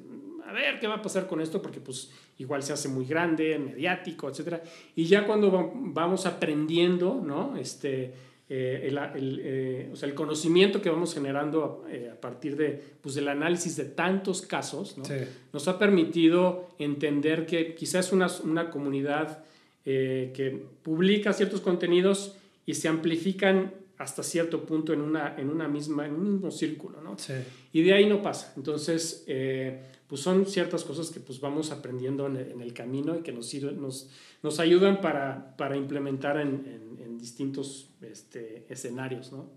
a ver, ¿qué va a pasar con esto? Porque pues igual se hace muy grande, mediático, etc. Y ya cuando va- vamos aprendiendo, ¿no? Este, eh, el, el, eh, o sea, el conocimiento que vamos generando eh, a partir de, pues, del análisis de tantos casos, ¿no? Sí. nos ha permitido entender que quizás una, una comunidad que publica ciertos contenidos y se amplifican hasta cierto punto en una, en una misma, en un mismo círculo, ¿no? Sí. Y de ahí no pasa. Entonces, eh, pues son ciertas cosas que pues vamos aprendiendo en el, en el camino y que nos, sirven- nos, nos ayudan para, para implementar en, en- en distintos este, escenarios, ¿no?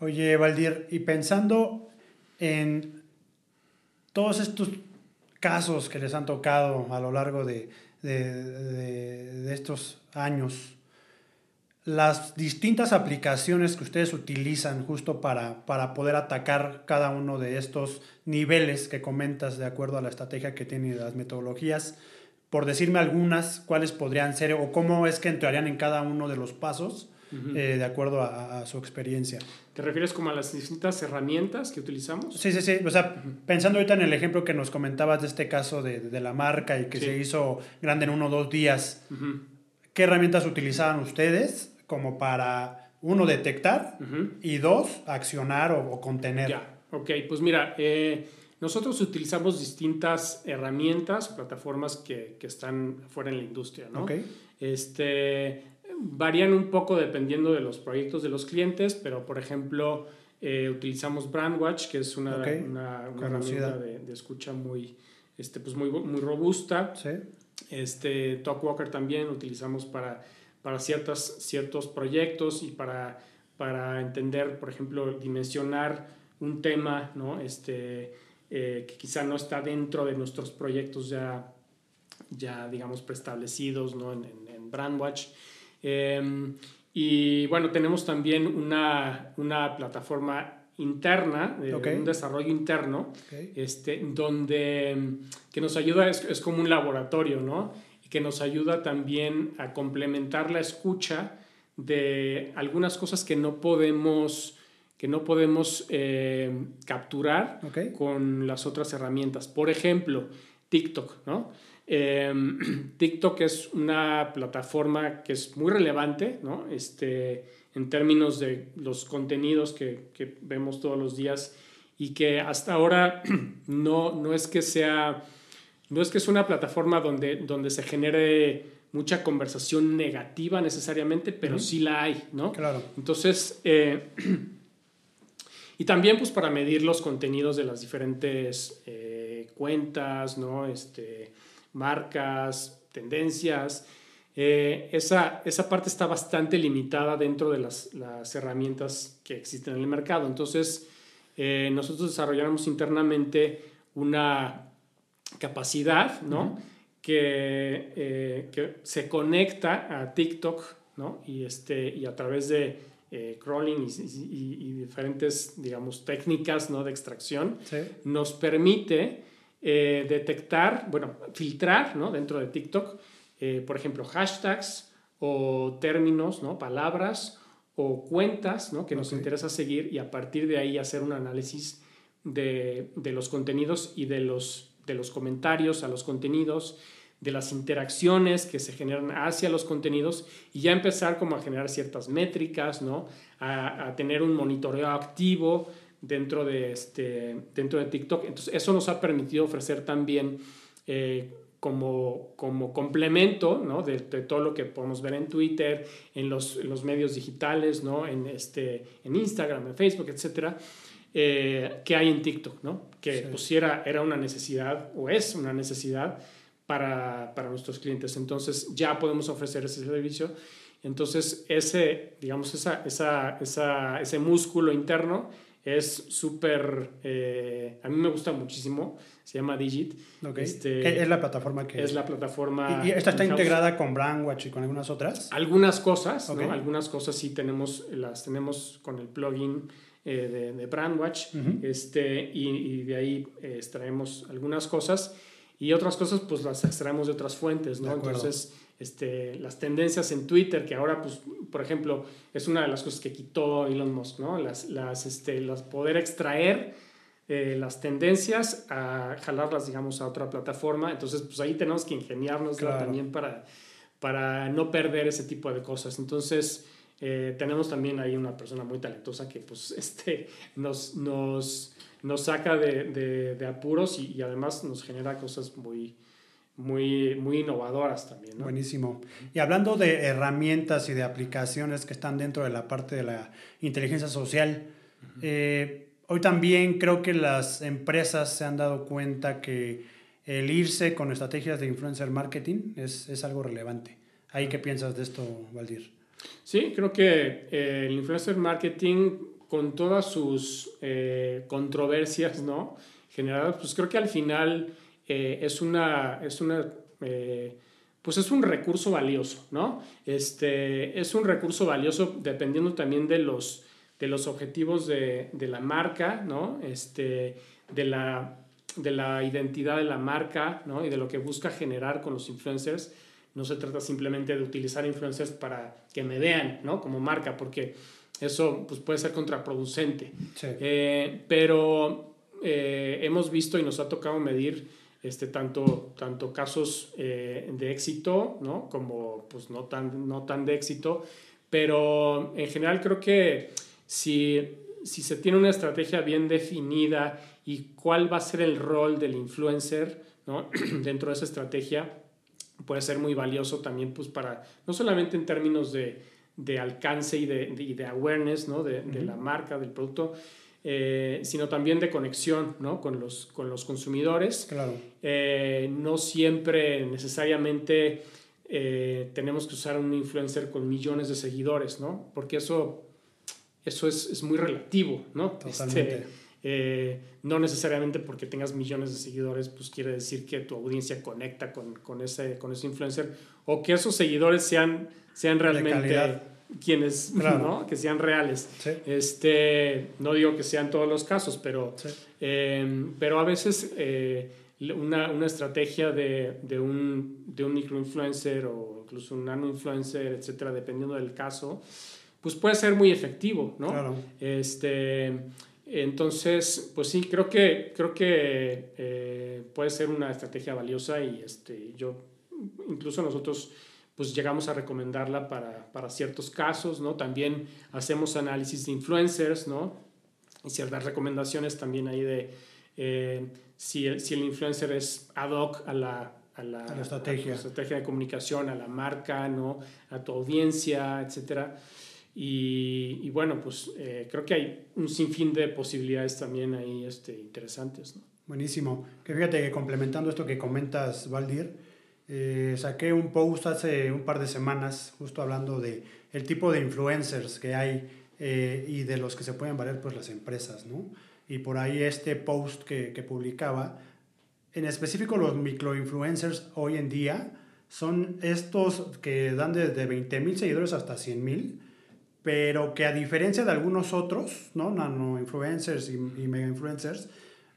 Oye, Valdir, y pensando en todos estos casos que les han tocado a lo largo de, de- de- de estos años, las distintas aplicaciones que ustedes utilizan justo para, para poder atacar cada uno de estos niveles que comentas de acuerdo a la estrategia que tienen y las metodologías, por decirme algunas, cuáles podrían ser o cómo es que entrarían en cada uno de los pasos eh, de acuerdo a- a su experiencia. ¿Te refieres como a las distintas herramientas que utilizamos? Sí, sí, sí. O sea, pensando ahorita en el ejemplo que nos comentabas de este caso de, de la marca y que Sí. se hizo grande en uno o dos días, ¿qué herramientas utilizaban ustedes como para, uno, detectar y dos, accionar o, o contener? Ya, ok, pues mira, eh, nosotros utilizamos distintas herramientas plataformas que, que están fuera en la industria, ¿no? Ok. Este, varían un poco dependiendo de los proyectos de los clientes, pero por ejemplo, eh, utilizamos Brandwatch, que es una, herramienta de, de escucha muy, este, pues muy, muy robusta. Sí. Este, Talkwalker también utilizamos para, para ciertas, ciertos proyectos y para, para entender, por ejemplo, dimensionar un tema ¿no? este, eh, que quizá no está dentro de nuestros proyectos ya, ya digamos, preestablecidos ¿no? en, en, en Brandwatch. Eh, y bueno, tenemos también una, una plataforma interna, de Ok. un desarrollo interno, este, donde que nos ayuda, es, es como un laboratorio, ¿no? Y que nos ayuda también a complementar la escucha de algunas cosas que no podemos, que no podemos eh, capturar con las otras herramientas. Por ejemplo, TikTok, ¿no? Eh, *clears throat* TikTok es una plataforma que es muy relevante, ¿no? Este, en términos de los contenidos que, que vemos todos los días y que hasta ahora *clears throat* no, no es que sea, es que es una plataforma donde, donde se genere mucha conversación negativa necesariamente, pero sí la hay, ¿no? Claro. Entonces, eh, *clears throat* y también pues para medir los contenidos de las diferentes eh, cuentas, ¿no? Este, marcas, tendencias. Eh, esa, esa parte está bastante limitada dentro de las, las herramientas que existen en el mercado. Entonces, nosotros desarrollamos internamente una capacidad, ¿no? que, eh, que se conecta a TikTok, ¿no? Y, este, y a través de eh, crawling y, y- y diferentes, digamos, técnicas, ¿no? De extracción, Sí. nos permite eh, detectar, bueno, filtrar, ¿no? Dentro de TikTok, por ejemplo, hashtags o términos, ¿no? Palabras o cuentas, ¿no? Que nos interesa seguir y a partir de ahí hacer un análisis de, de los contenidos y de los, de los comentarios a los contenidos, de las interacciones que se generan hacia los contenidos y ya empezar como a generar ciertas métricas, ¿no? A, tener un monitoreo activo dentro de, este, dentro de TikTok. Entonces, eso nos ha permitido ofrecer también eh, como, como complemento ¿no? de, todo lo que podemos ver en Twitter, en los, los medios digitales, ¿no? en, este, en Instagram, en Facebook, etcétera, eh, que hay en TikTok, ¿no? que Sí. pues, era, era una necesidad o es una necesidad para, para nuestros clientes. Entonces ya podemos ofrecer ese servicio. Entonces ese, digamos, esa, esa, esa, ese músculo interno es súper, eh, a mí me gusta muchísimo, se llama Digit. Ok. Este, ¿Qué es la plataforma que es la plataforma. ¿Y, y esta está integrada con Brandwatch y con algunas otras? Algunas cosas, Ok. ¿no? Algunas cosas sí tenemos, las tenemos con el plugin eh, de, de Brandwatch, Ujú. este, y, y de ahí eh, extraemos algunas cosas y otras cosas pues las extraemos de otras fuentes, ¿no? Entonces, este, las tendencias en Twitter, que ahora pues, por ejemplo, es una de las cosas que quitó Elon Musk, ¿no? Las, las, este, las poder extraer eh, las tendencias a jalarlas, digamos, a otra plataforma. Entonces, pues ahí tenemos que ingeniarnos Claro. también para, para no perder ese tipo de cosas. Entonces, eh, tenemos también ahí una persona muy talentosa que pues *laughs* este, nos, nos, nos saca de, de- de apuros y, y además nos genera cosas muy, muy, muy innovadoras también. ¿no? Buenísimo. Y hablando de herramientas y de aplicaciones que están dentro de la parte de la inteligencia social, eh, hoy también creo que las empresas se han dado cuenta que el irse con estrategias de influencer marketing es, es algo relevante. ¿Ahí qué piensas de esto, Valdir? Sí, creo que eh, el influencer marketing, con todas sus eh, controversias, ¿no? Generadas, pues creo que al final eh, es una, es una pues es un recurso valioso, ¿no? Este, es un recurso valioso dependiendo también de los, de los objetivos de, de la marca, ¿no? Este, de la, de la identidad de la marca, ¿no? Y de lo que busca generar con los influencers no se trata simplemente de utilizar influencers para que me vean, ¿no? Como marca, porque eso pues, puede ser contraproducente. Eh, pero eh, hemos visto y nos ha tocado medir este, tanto, tanto casos eh, de éxito, ¿no? Como pues no tan, no tan de éxito. Pero en general creo que si, si se tiene una estrategia bien definida y cuál va a ser el rol del influencer, ¿no? *clears throat* Dentro de esa estrategia, puede ser muy valioso también pues para, no solamente en términos de, de alcance y de, de, awareness, ¿no? De, de, la marca, del producto, eh, sino también de conexión, ¿no? Con los, con los consumidores. Claro. Eh, no siempre necesariamente eh, tenemos que usar un influencer con millones de seguidores, ¿no? Porque eso, eso es, es muy relativo, ¿no? Totalmente. Este, eh, no necesariamente porque tengas millones de seguidores, pues quiere decir que tu audiencia conecta con, con, ese, con ese influencer o que esos seguidores sean, sean realmente quienes, ¿no? que sean reales. Sí. Este, no digo que sean todos los casos, pero, Sí. eh, pero a veces eh, una, una, estrategia de, de, un, de un microinfluencer o incluso un nanoinfluencer, etcétera, dependiendo del caso, pues puede ser muy efectivo, ¿no? Claro. Este, entonces, pues sí, creo que, creo que eh, puede ser una estrategia valiosa y este, yo, incluso nosotros, pues llegamos a recomendarla para, para ciertos casos, ¿no? También hacemos análisis de influencers, ¿no? Y ciertas recomendaciones también ahí de eh, si, el, si el influencer es ad hoc a la, a la, a la estrategia. a la estrategia de comunicación, a la marca, ¿no? A tu audiencia, etcétera. Y, y, bueno, pues eh, creo que hay un sinfín de posibilidades también ahí este, interesantes. ¿no? Buenísimo. Que fíjate que complementando esto que comentas, Valdir, eh, saqué un post hace un par de semanas justo hablando de el tipo de influencers que hay eh, y de los que se pueden valer pues las empresas, ¿no? Y por ahí este post que, que publicaba, en específico los microinfluencers hoy en día son estos que dan desde 20 mil seguidores hasta 100 mil, pero que a diferencia de algunos otros, ¿no? Nano influencers y, y mega influencers,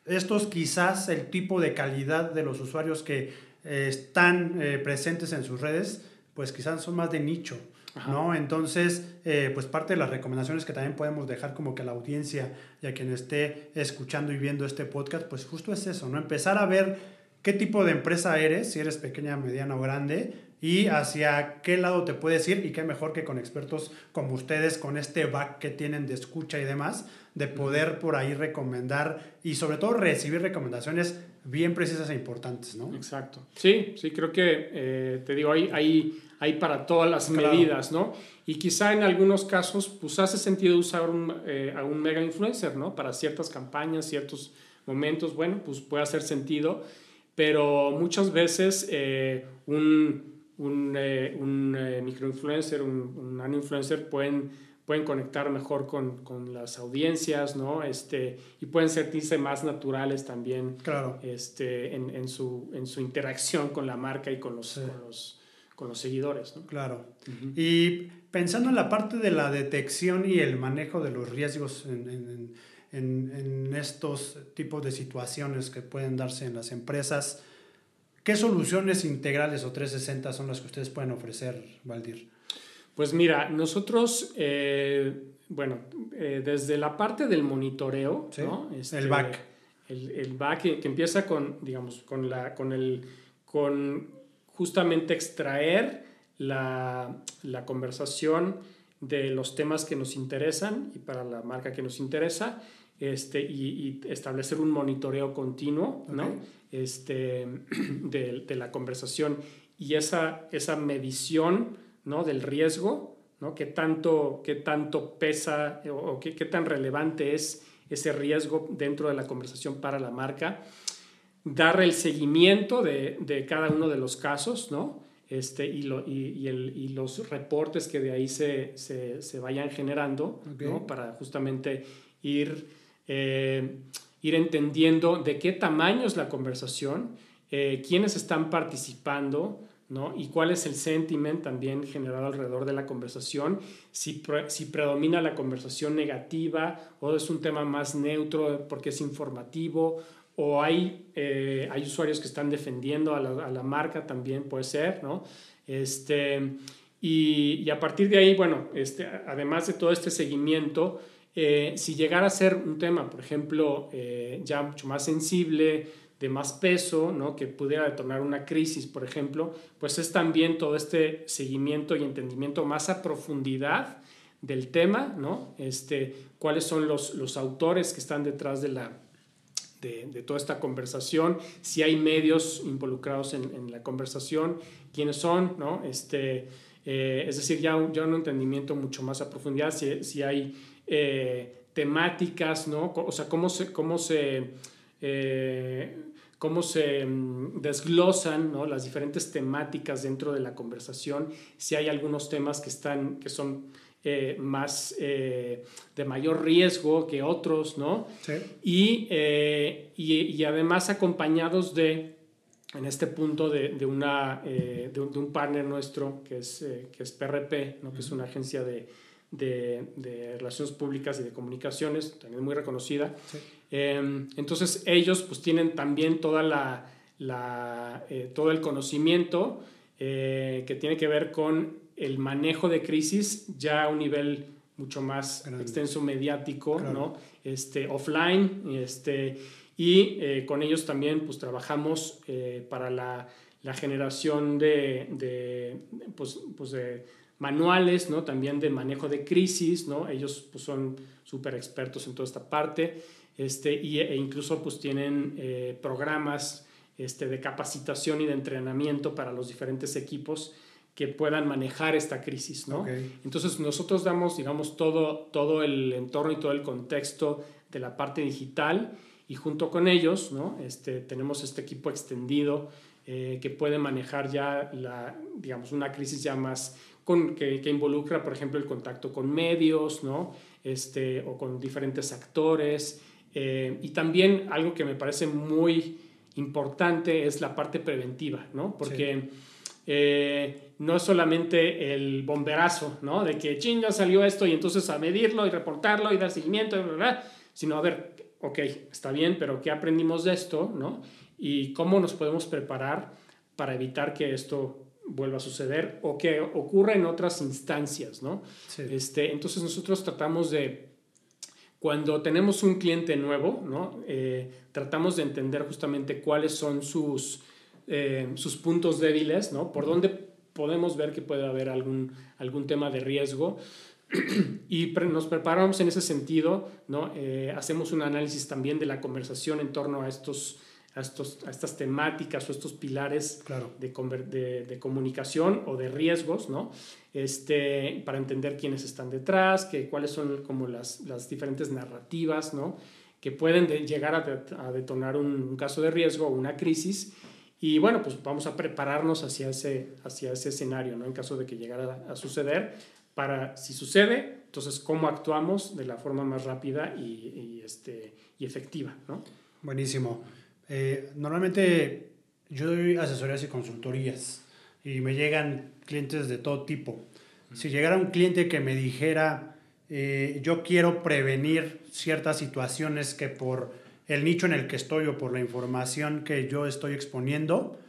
estos quizás el tipo de calidad de los usuarios que eh, están eh, presentes en sus redes, pues quizás son más de nicho, Ajá. ¿no? Entonces, eh, pues parte de las recomendaciones que también podemos dejar como que a la audiencia y a quien esté escuchando y viendo este podcast, pues justo es eso, ¿no? Empezar a ver qué tipo de empresa eres, si eres pequeña, mediana o grande, y hacia qué lado te puedes ir y qué mejor que con expertos como ustedes, con este back que tienen de escucha y demás, de poder por ahí recomendar y sobre todo recibir recomendaciones bien precisas e importantes, ¿no? Exacto. Sí, sí, creo que, eh, te digo, hay, hay, hay para todas las claro. medidas, ¿no? Y quizá en algunos casos, pues hace sentido usar un, eh, a un mega influencer, ¿no? Para ciertas campañas, ciertos momentos, bueno, pues puede hacer sentido, pero muchas veces eh, un un, eh, un eh, microinfluencer, un, un nano-influencer pueden, pueden conectar mejor con, con, las audiencias, ¿no? Este, y pueden sentirse más naturales también claro. este, en, en, su, en su interacción con la marca y con los, sí. con los, con los seguidores, ¿no? Claro. Uh -huh. Y pensando en la parte de la detección y el manejo de los riesgos en, en, en, en estos tipos de situaciones que pueden darse en las empresas, ¿Qué soluciones integrales o 360 son las que ustedes pueden ofrecer, Valdir? Pues mira, nosotros, eh, bueno, eh, desde la parte del monitoreo, ¿Sí? ¿no? Este, el back. El, el back que, que, empieza con, digamos, con, la, con, el, con justamente extraer la, la conversación de los temas que nos interesan y para la marca que nos interesa este, y, establecer un monitoreo continuo ¿no? Este, *clears throat* de, de, la conversación y esa, esa medición ¿no? del riesgo, ¿no? ¿Qué, tanto, qué tanto pesa o, qué, qué, tan relevante es ese riesgo dentro de la conversación para la marca, dar el seguimiento de, de cada uno de los casos, ¿no? Este, y, lo, y, el, y, los reportes que de ahí se, se, se vayan generando ¿no? para justamente ir, eh, ir entendiendo de qué tamaño es la conversación, eh, quiénes están participando, ¿no? Y cuál es el sentiment también generado alrededor de la conversación, si, si predomina la conversación negativa o es un tema más neutro porque es informativo o hay, eh, hay usuarios que están defendiendo a la, a la, marca también, puede ser, ¿no? Este, y, y, a partir de ahí, bueno, este, además de todo este seguimiento, eh, si llegara a ser un tema, por ejemplo, eh, ya mucho más sensible, de más peso, ¿no? que pudiera detonar una crisis, por ejemplo, pues es también todo este seguimiento y entendimiento más a profundidad del tema, ¿no? este, cuáles son los, los autores que están detrás de, la, de, de, toda esta conversación, si hay medios involucrados en, en la conversación, quiénes son, ¿no? este, eh, es decir, ya ya un entendimiento mucho más a profundidad, si, si hay eh, temáticas, ¿no? o sea, cómo se... Cómo se eh, cómo se mm, desglosan ¿no? las diferentes temáticas dentro de la conversación, si hay algunos temas que, están, que son eh, más eh, de mayor riesgo que otros, ¿no? Sí. Y, eh, y, y, además acompañados de, en este punto, de, de una, de, de, un partner nuestro que es, que es PRP, ¿no? que es una agencia de, de, relaciones públicas y de comunicaciones, también muy reconocida. Sí. Eh, entonces ellos pues tienen también toda la, la eh, todo el conocimiento eh, que tiene que ver con el manejo de crisis ya a un nivel mucho más Grande. extenso mediático, claro. ¿no? este, offline, este, y eh, con ellos también pues trabajamos para la, la generación de, de, pues, pues de manuales, ¿no? También de manejo de crisis, ¿no? Ellos pues, son súper expertos en toda esta parte, este, y, e incluso pues tienen eh, programas este, de capacitación y de entrenamiento para los diferentes equipos que puedan manejar esta crisis, ¿no? Okay. Entonces nosotros damos, digamos, todo, todo el entorno y todo el contexto de la parte digital y junto con ellos, ¿no? Este, tenemos este equipo extendido eh, que puede manejar ya, la, digamos, una crisis ya más con, que, que, involucra, por ejemplo, el contacto con medios, ¿no? Este, o con diferentes actores. Eh, y también algo que me parece muy importante es la parte preventiva, ¿no? Porque sí. eh, no es solamente el bomberazo, ¿no? De que chinga salió esto y entonces a medirlo y reportarlo y dar seguimiento, bla, bla, bla, sino a ver, ok, está bien, pero ¿qué aprendimos de esto, ¿no? Y cómo nos podemos preparar para evitar que esto vuelva a suceder o que ocurra en otras instancias, ¿no? Sí. Este, entonces nosotros tratamos de, cuando tenemos un cliente nuevo, ¿no? Eh, tratamos de entender justamente cuáles son sus, eh, sus puntos débiles, ¿no? Por dónde podemos ver que puede haber algún, algún tema de riesgo *clears throat* y pre nos preparamos en ese sentido, ¿no? Eh, hacemos un análisis también de la conversación en torno a estos a, estos, a estas temáticas o estos pilares claro. de, de, de, comunicación o de riesgos, ¿no? Este, para entender quiénes están detrás, que, cuáles son como las, las diferentes narrativas, ¿no? Que pueden de, llegar a, de, a detonar un, un, caso de riesgo o una crisis. Y bueno, pues vamos a prepararnos hacia ese, hacia ese escenario, ¿no? En caso de que llegara a, a suceder, para si sucede, entonces cómo actuamos de la forma más rápida y, y, este, y efectiva, ¿no? Buenísimo. Eh, normalmente yo doy asesorías y consultorías y me llegan clientes de todo tipo. Si llegara un cliente que me dijera, eh, yo quiero prevenir ciertas situaciones que por el nicho en el que estoy o por la información que yo estoy exponiendo,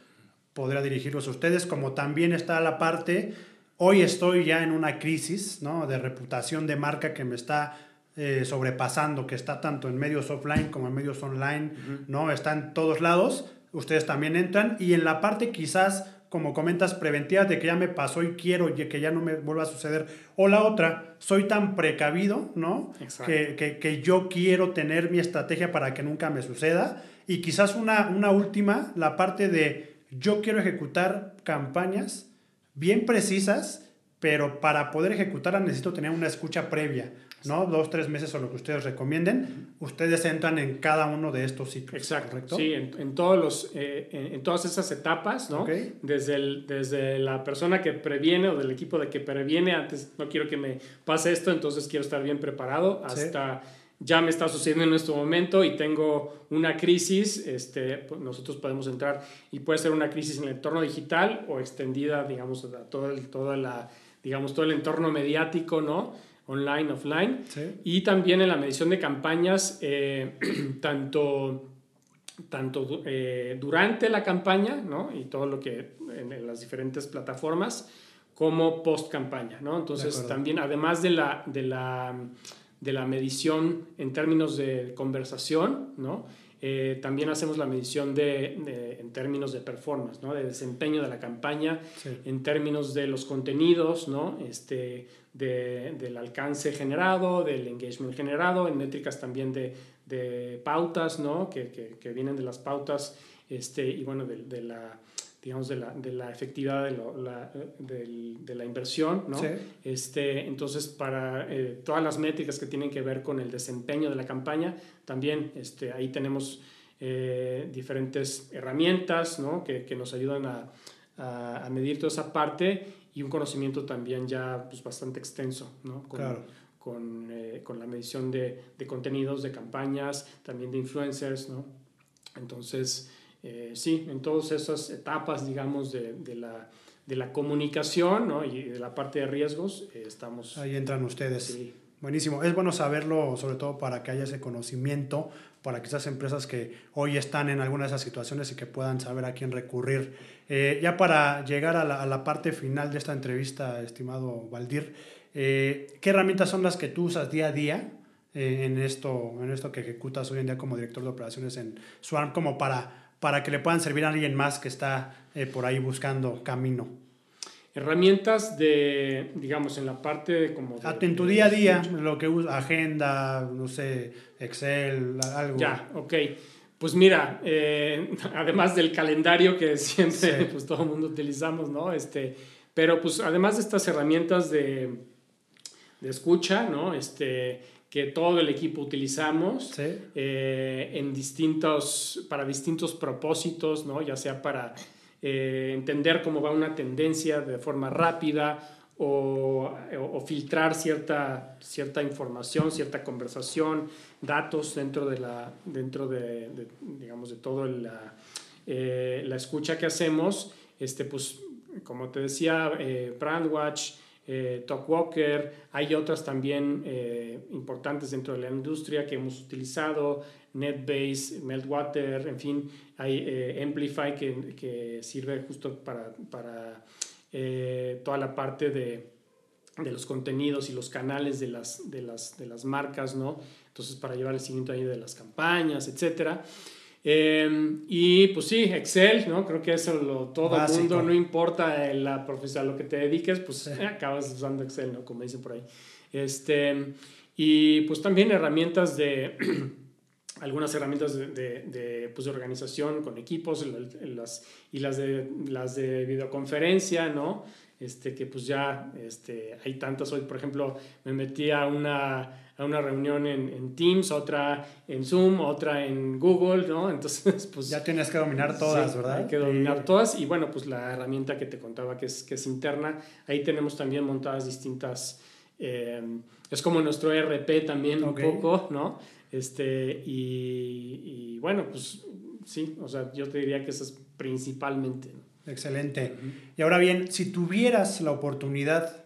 podría dirigirlos a ustedes, como también está la parte, hoy estoy ya en una crisis ¿no? de reputación de marca que me está eh, sobrepasando, que está tanto en medios offline como en medios online, uh -huh. ¿no? Está en todos lados, ustedes también entran y en la parte quizás como comentas, preventivas de que ya me pasó y quiero y que ya no me vuelva a suceder. O la otra, soy tan precavido, ¿no? Que, que- que yo quiero tener mi estrategia para que nunca me suceda. Y quizás una, una última, la parte de yo quiero ejecutar campañas bien precisas, pero para poder ejecutarlas necesito tener una escucha previa, ¿no? Dos, tres meses o lo que ustedes recomienden. Ustedes entran en cada uno de estos ciclos. Exacto. ¿correcto? Sí, en, en todos los, eh, en, en todas esas etapas, ¿no? Desde, el, desde la persona que previene o del equipo de que previene, antes no quiero que me pase esto, entonces quiero estar bien preparado, Sí. hasta ya me está sucediendo en este momento y tengo una crisis, este, pues nosotros podemos entrar y puede ser una crisis en el entorno digital o extendida, digamos, a todo el, toda la, digamos, todo el entorno mediático, ¿no? Online, offline. Sí. Y también en la medición de campañas, eh, *clears throat* tanto, tanto eh, durante la campaña, ¿no? Y todo lo que en, en las diferentes plataformas, como post campaña, ¿no? Entonces, también, además de la, de la, de la medición en términos de conversación, ¿no? Eh, también hacemos la medición de, de- en términos de performance, ¿no? de desempeño de la campaña, Sí. en términos de los contenidos, ¿no? este, de- del alcance generado, del engagement generado, en métricas también de, de pautas, ¿no? que, que- que vienen de las pautas este, y bueno, de, de la digamos, de la, de la efectividad de, lo- la, del- de la inversión, ¿no? Sí. Este, entonces, para eh, todas las métricas que tienen que ver con el desempeño de la campaña, también este, ahí tenemos eh, diferentes herramientas ¿no? que, que nos ayudan a, a- a medir toda esa parte y un conocimiento también ya pues, bastante extenso ¿no? con, Claro. con, eh, con la medición de, de contenidos, de campañas, también de influencers. ¿no? Entonces, eh, sí, en todas esas etapas, digamos, de, de la, de la comunicación ¿no? y de la parte de riesgos, eh, estamos... Ahí entran ustedes. sí, Buenísimo. Es bueno saberlo, sobre todo para que haya ese conocimiento, para esas empresas que hoy están en alguna de esas situaciones y que puedan saber a quién recurrir. Eh, ya para llegar a la, a la parte final de esta entrevista, estimado Valdir, eh, ¿qué herramientas son las que tú usas día a día eh, en, esto, en esto que ejecutas hoy en día como director de operaciones en Swarm, como para, para que le puedan servir a alguien más que está eh, por ahí buscando camino? herramientas de, digamos, en la parte de como... de- En tu de- día a día, lo que usas, agenda, no sé, Excel, algo. Ya, ok. Pues mira, eh, *laughs* además del calendario que siempre Sí. pues todo el mundo utilizamos, ¿no? Este, pero pues además de estas herramientas de, de escucha, ¿no? Este, que todo el equipo utilizamos Sí. eh, en distintos, para distintos propósitos, ¿no? Ya sea para eh, entender cómo va una tendencia de forma rápida o, o filtrar cierta, cierta información, cierta conversación, datos dentro de la, dentro de, de, digamos, de todo la, eh, la escucha que hacemos, este, pues, como te decía, Brandwatch, eh, Talkwalker, hay otras también eh, importantes dentro de la industria que hemos utilizado, NetBase, Meltwater, en fin, hay eh, Amplify que, que sirve justo para, para eh, toda la parte de, de los contenidos y los canales de las, de las, de las marcas, ¿no? Entonces, para llevar el seguimiento ahí de las campañas, etcétera. Eh, y pues sí, Excel, ¿no? Creo que eso lo, todo el Básico. mundo, no importa la profesión, lo que te dediques, pues Sí. eh, acabas usando Excel, ¿no? Como dicen por ahí. Este, y pues también herramientas de, *clears throat* algunas herramientas de, de, de, pues, de organización con equipos las, y las de, las de videoconferencia, ¿no? Este, que pues ya este, hay tantas hoy, por ejemplo, me metí a una, a una reunión en, en Teams, otra en Zoom, otra en Google, ¿no? *laughs* Entonces, pues... Ya tienes que dominar todas, Sí, ¿verdad? Hay que dominar Sí. todas y bueno, pues la herramienta que te contaba que es, que es interna, ahí tenemos también montadas distintas, eh, es como nuestro ERP también Ok. un poco, ¿no? Este, y, y bueno, pues sí, o sea, yo te diría que eso es principalmente. ¿no? Excelente. Y ahora bien, si tuvieras la oportunidad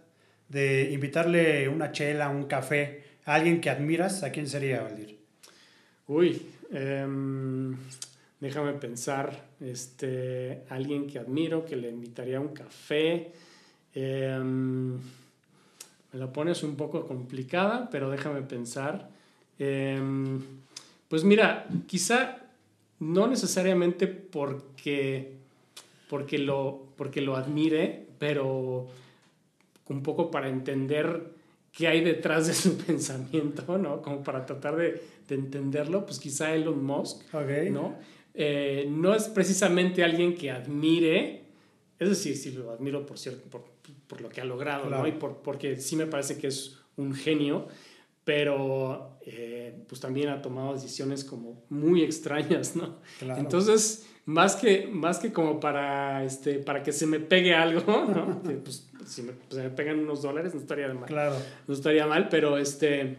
de invitarle una chela, un café alguien que admiras, ¿a quién sería, Valdir? Uy, em, déjame pensar, este, alguien que admiro, que le invitaría a un café. em, me la pones un poco complicada, pero déjame pensar. Em, pues mira, quizá no necesariamente porque, porque lo, porque lo admire, pero un poco para entender qué hay detrás de su *laughs* pensamiento, ¿no? Como para tratar de, de entenderlo, pues quizá Elon Musk. ¿no? Eh, no es precisamente alguien que admire, es decir, sí lo admiro por, cierto, por, por lo que ha logrado, Claro. ¿no? Y por, porque sí me parece que es un genio, pero eh, pues también ha tomado decisiones como muy extrañas, ¿no? Claro. Entonces, más que, más que como para, este, para que se me pegue algo, *laughs* ¿no? Que, pues, si me, pues, se me pegan unos dólares no estaría mal Claro, no estaría mal, pero este,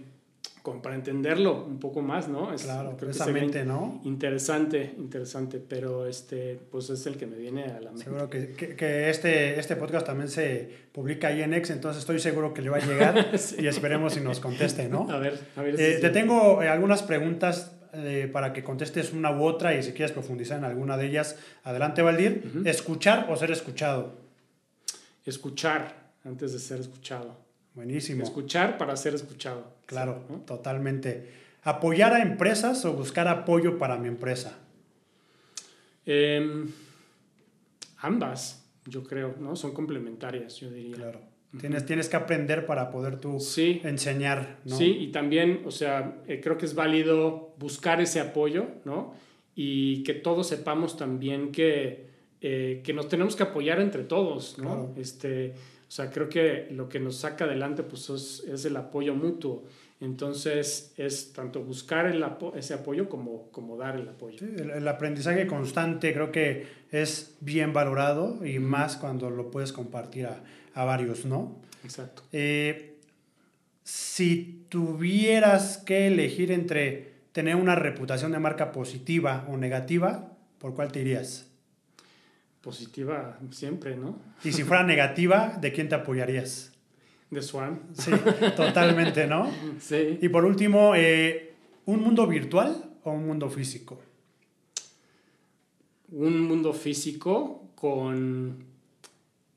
como para entenderlo un poco más, ¿no? Es- claro, creo que esa sería mente, ¿no? Interesante, interesante, pero este, pues es el que me viene a la mente. Seguro que, que- que este, este podcast también se publica ahí en X, entonces estoy seguro que le va a llegar *laughs* Sí. y esperemos si nos conteste, ¿no? A ver, a ver. si Eh, sí. te tengo eh, algunas preguntas eh, para que contestes una u otra y si quieres profundizar en alguna de ellas, adelante, Valdir. ¿Escuchar o ser escuchado? Escuchar antes de ser escuchado. Buenísimo. Escuchar para ser escuchado. Claro, ¿no? totalmente. ¿Apoyar a empresas o buscar apoyo para mi empresa? Em, ambas, yo creo, ¿no? Son complementarias, yo diría. Claro. Tienes, tienes que aprender para poder tú Sí, enseñar, ¿no? Sí, y también, o sea, eh, creo que es válido buscar ese apoyo, ¿no? Y que todos sepamos también que, eh, que nos tenemos que apoyar entre todos, ¿no? Claro. Este, o sea, creo que lo que nos saca adelante, pues, es, es el apoyo mutuo. Entonces, es tanto buscar el apo- ese apoyo como, como dar el apoyo. Sí, el, el aprendizaje constante creo que es bien valorado y más cuando lo puedes compartir a, a varios, ¿no? Exacto. Eh, si tuvieras que elegir entre tener una reputación de marca positiva o negativa, ¿por cuál te irías? Positiva siempre, ¿no? Y si fuera negativa, ¿de quién te apoyarías? De Swan. Sí, totalmente, ¿no? *laughs* Sí. Y por último, eh, ¿un mundo virtual o un mundo físico? un mundo físico con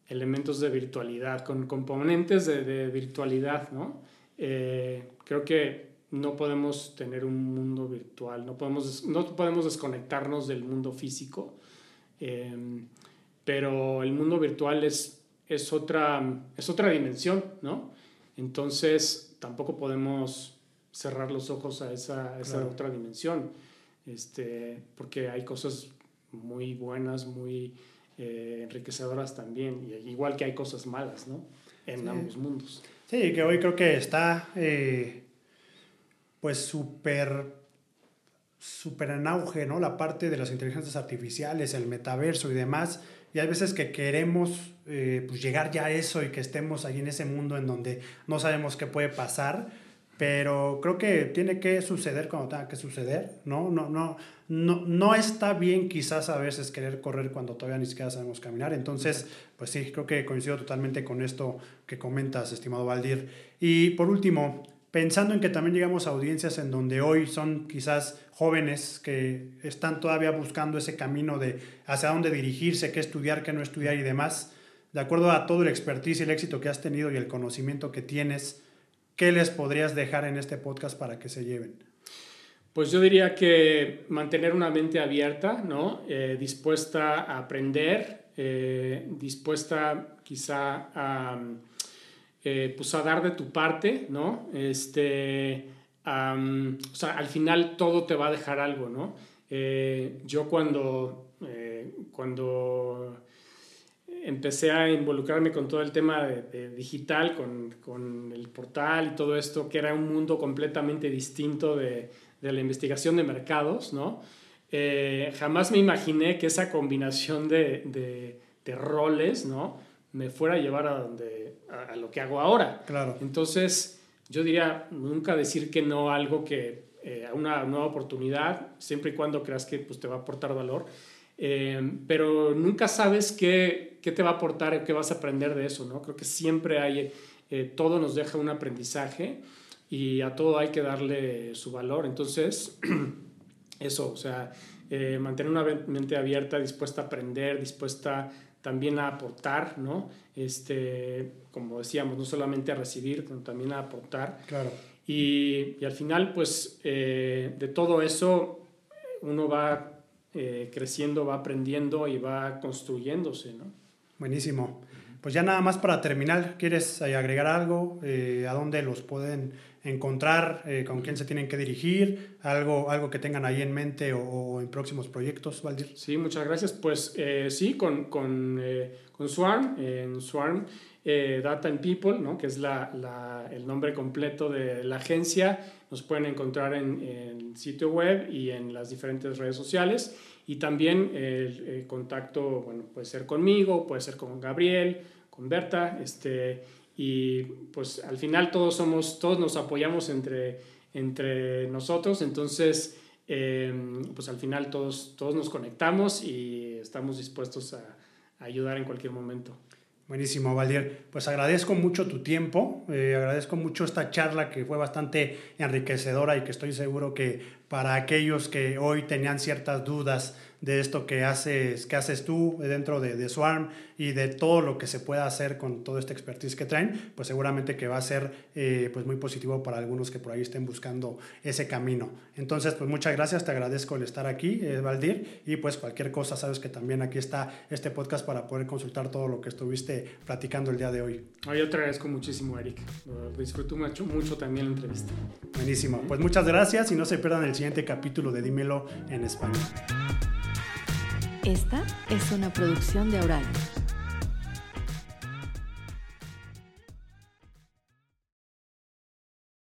elementos de virtualidad, con componentes de, de virtualidad, ¿no? Eh, creo que no podemos tener un mundo virtual, no podemos, no podemos desconectarnos del mundo físico, eh, pero el mundo virtual es, es, otra, es otra dimensión, ¿no? Entonces tampoco podemos cerrar los ojos a esa, a esa Claro. otra dimensión, este, porque hay cosas muy buenas, muy eh, enriquecedoras también, igual que hay cosas malas, ¿no? En Sí. ambos mundos. Sí, que hoy creo que está eh, pues súper súper en auge, ¿no? La parte de las inteligencias artificiales, el metaverso y demás. Y hay veces que queremos eh, pues llegar ya a eso y que estemos ahí en ese mundo en donde no sabemos qué puede pasar. Pero creo que tiene que suceder cuando tenga que suceder, ¿no? No, no, no, no está bien quizás a veces querer correr cuando todavía ni siquiera sabemos caminar. Entonces, pues sí, creo que coincido totalmente con esto que comentas, estimado Valdir. Y por último, pensando en que también llegamos a audiencias en donde hoy son quizás jóvenes que están todavía buscando ese camino de hacia dónde dirigirse, qué estudiar, qué no estudiar y demás, de acuerdo a todo el expertise y el éxito que has tenido y el conocimiento que tienes, ¿qué les podrías dejar en este podcast para que se lleven? Pues yo diría que mantener una mente abierta, ¿no? Eh, dispuesta a aprender, eh, dispuesta quizá a, eh, pues a dar de tu parte, ¿no? Este, o sea, al final todo te va a dejar algo, ¿no? Yo cuando, cuando empecé a involucrarme con todo el tema de, de digital, con, con, el portal y todo esto, que era un mundo completamente distinto de, de la investigación de mercados, ¿no? Eh, jamás me imaginé que esa combinación de, de, roles, ¿no? Me fuera a llevar a, donde, a, a, lo que hago ahora. Claro. Entonces, yo diría, nunca decir que no a algo que, eh, a una nueva oportunidad, siempre y cuando creas que pues, te va a aportar valor. Eh, pero nunca sabes qué, qué, te va a aportar o qué vas a aprender de eso, ¿no? Creo que siempre hay, eh, todo nos deja un aprendizaje y a todo hay que darle su valor. Entonces, *clears throat* eso, o sea, eh, mantener una mente abierta, dispuesta a aprender, dispuesta también a aportar, ¿no? Este, como decíamos, no solamente a recibir, sino también a aportar. Claro. Y, y al final, pues, eh, de todo eso, uno va eh, creciendo, va aprendiendo y va construyéndose, ¿no? Buenísimo. Pues ya nada más para terminar, ¿quieres eh, agregar algo? Eh, ¿A dónde los pueden encontrar? Eh, ¿Con quién se tienen que dirigir? ¿Algo, algo que tengan ahí en mente o, o en próximos proyectos, Valdir? Sí, muchas gracias. Pues eh, sí, con, con, con Swarm, en Swarm Data and People, ¿no? que es la, la- el nombre completo de la agencia, nos pueden encontrar en el sitio web y en las diferentes redes sociales. Y también el, contacto, bueno, puede ser conmigo, puede ser con Gabriel, con Berta, este, y pues al final todos somos, todos nos apoyamos entre, entre nosotros, entonces eh, pues al final todos, todos nos conectamos y estamos dispuestos a ayudar en cualquier momento. Buenísimo, Valdir. Pues agradezco mucho tu tiempo, eh, agradezco mucho esta charla que fue bastante enriquecedora y que estoy seguro que para aquellos que hoy tenían ciertas dudas de esto que haces, que haces tú dentro de, de Swarm y de todo lo que se pueda hacer con todo este expertise que traen, pues seguramente que va a ser eh, pues muy positivo para algunos que por ahí estén buscando ese camino. Entonces, pues muchas gracias, te agradezco el estar aquí, eh, Valdir, y pues cualquier cosa, sabes que también aquí está este podcast para poder consultar todo lo que estuviste platicando el día de hoy. Yo te agradezco muchísimo, Eric. Lo disfruto mucho, mucho también la entrevista. Buenísimo. Pues muchas gracias y no se pierdan el siguiente capítulo de Dímelo en español. Esta es una producción de Aural.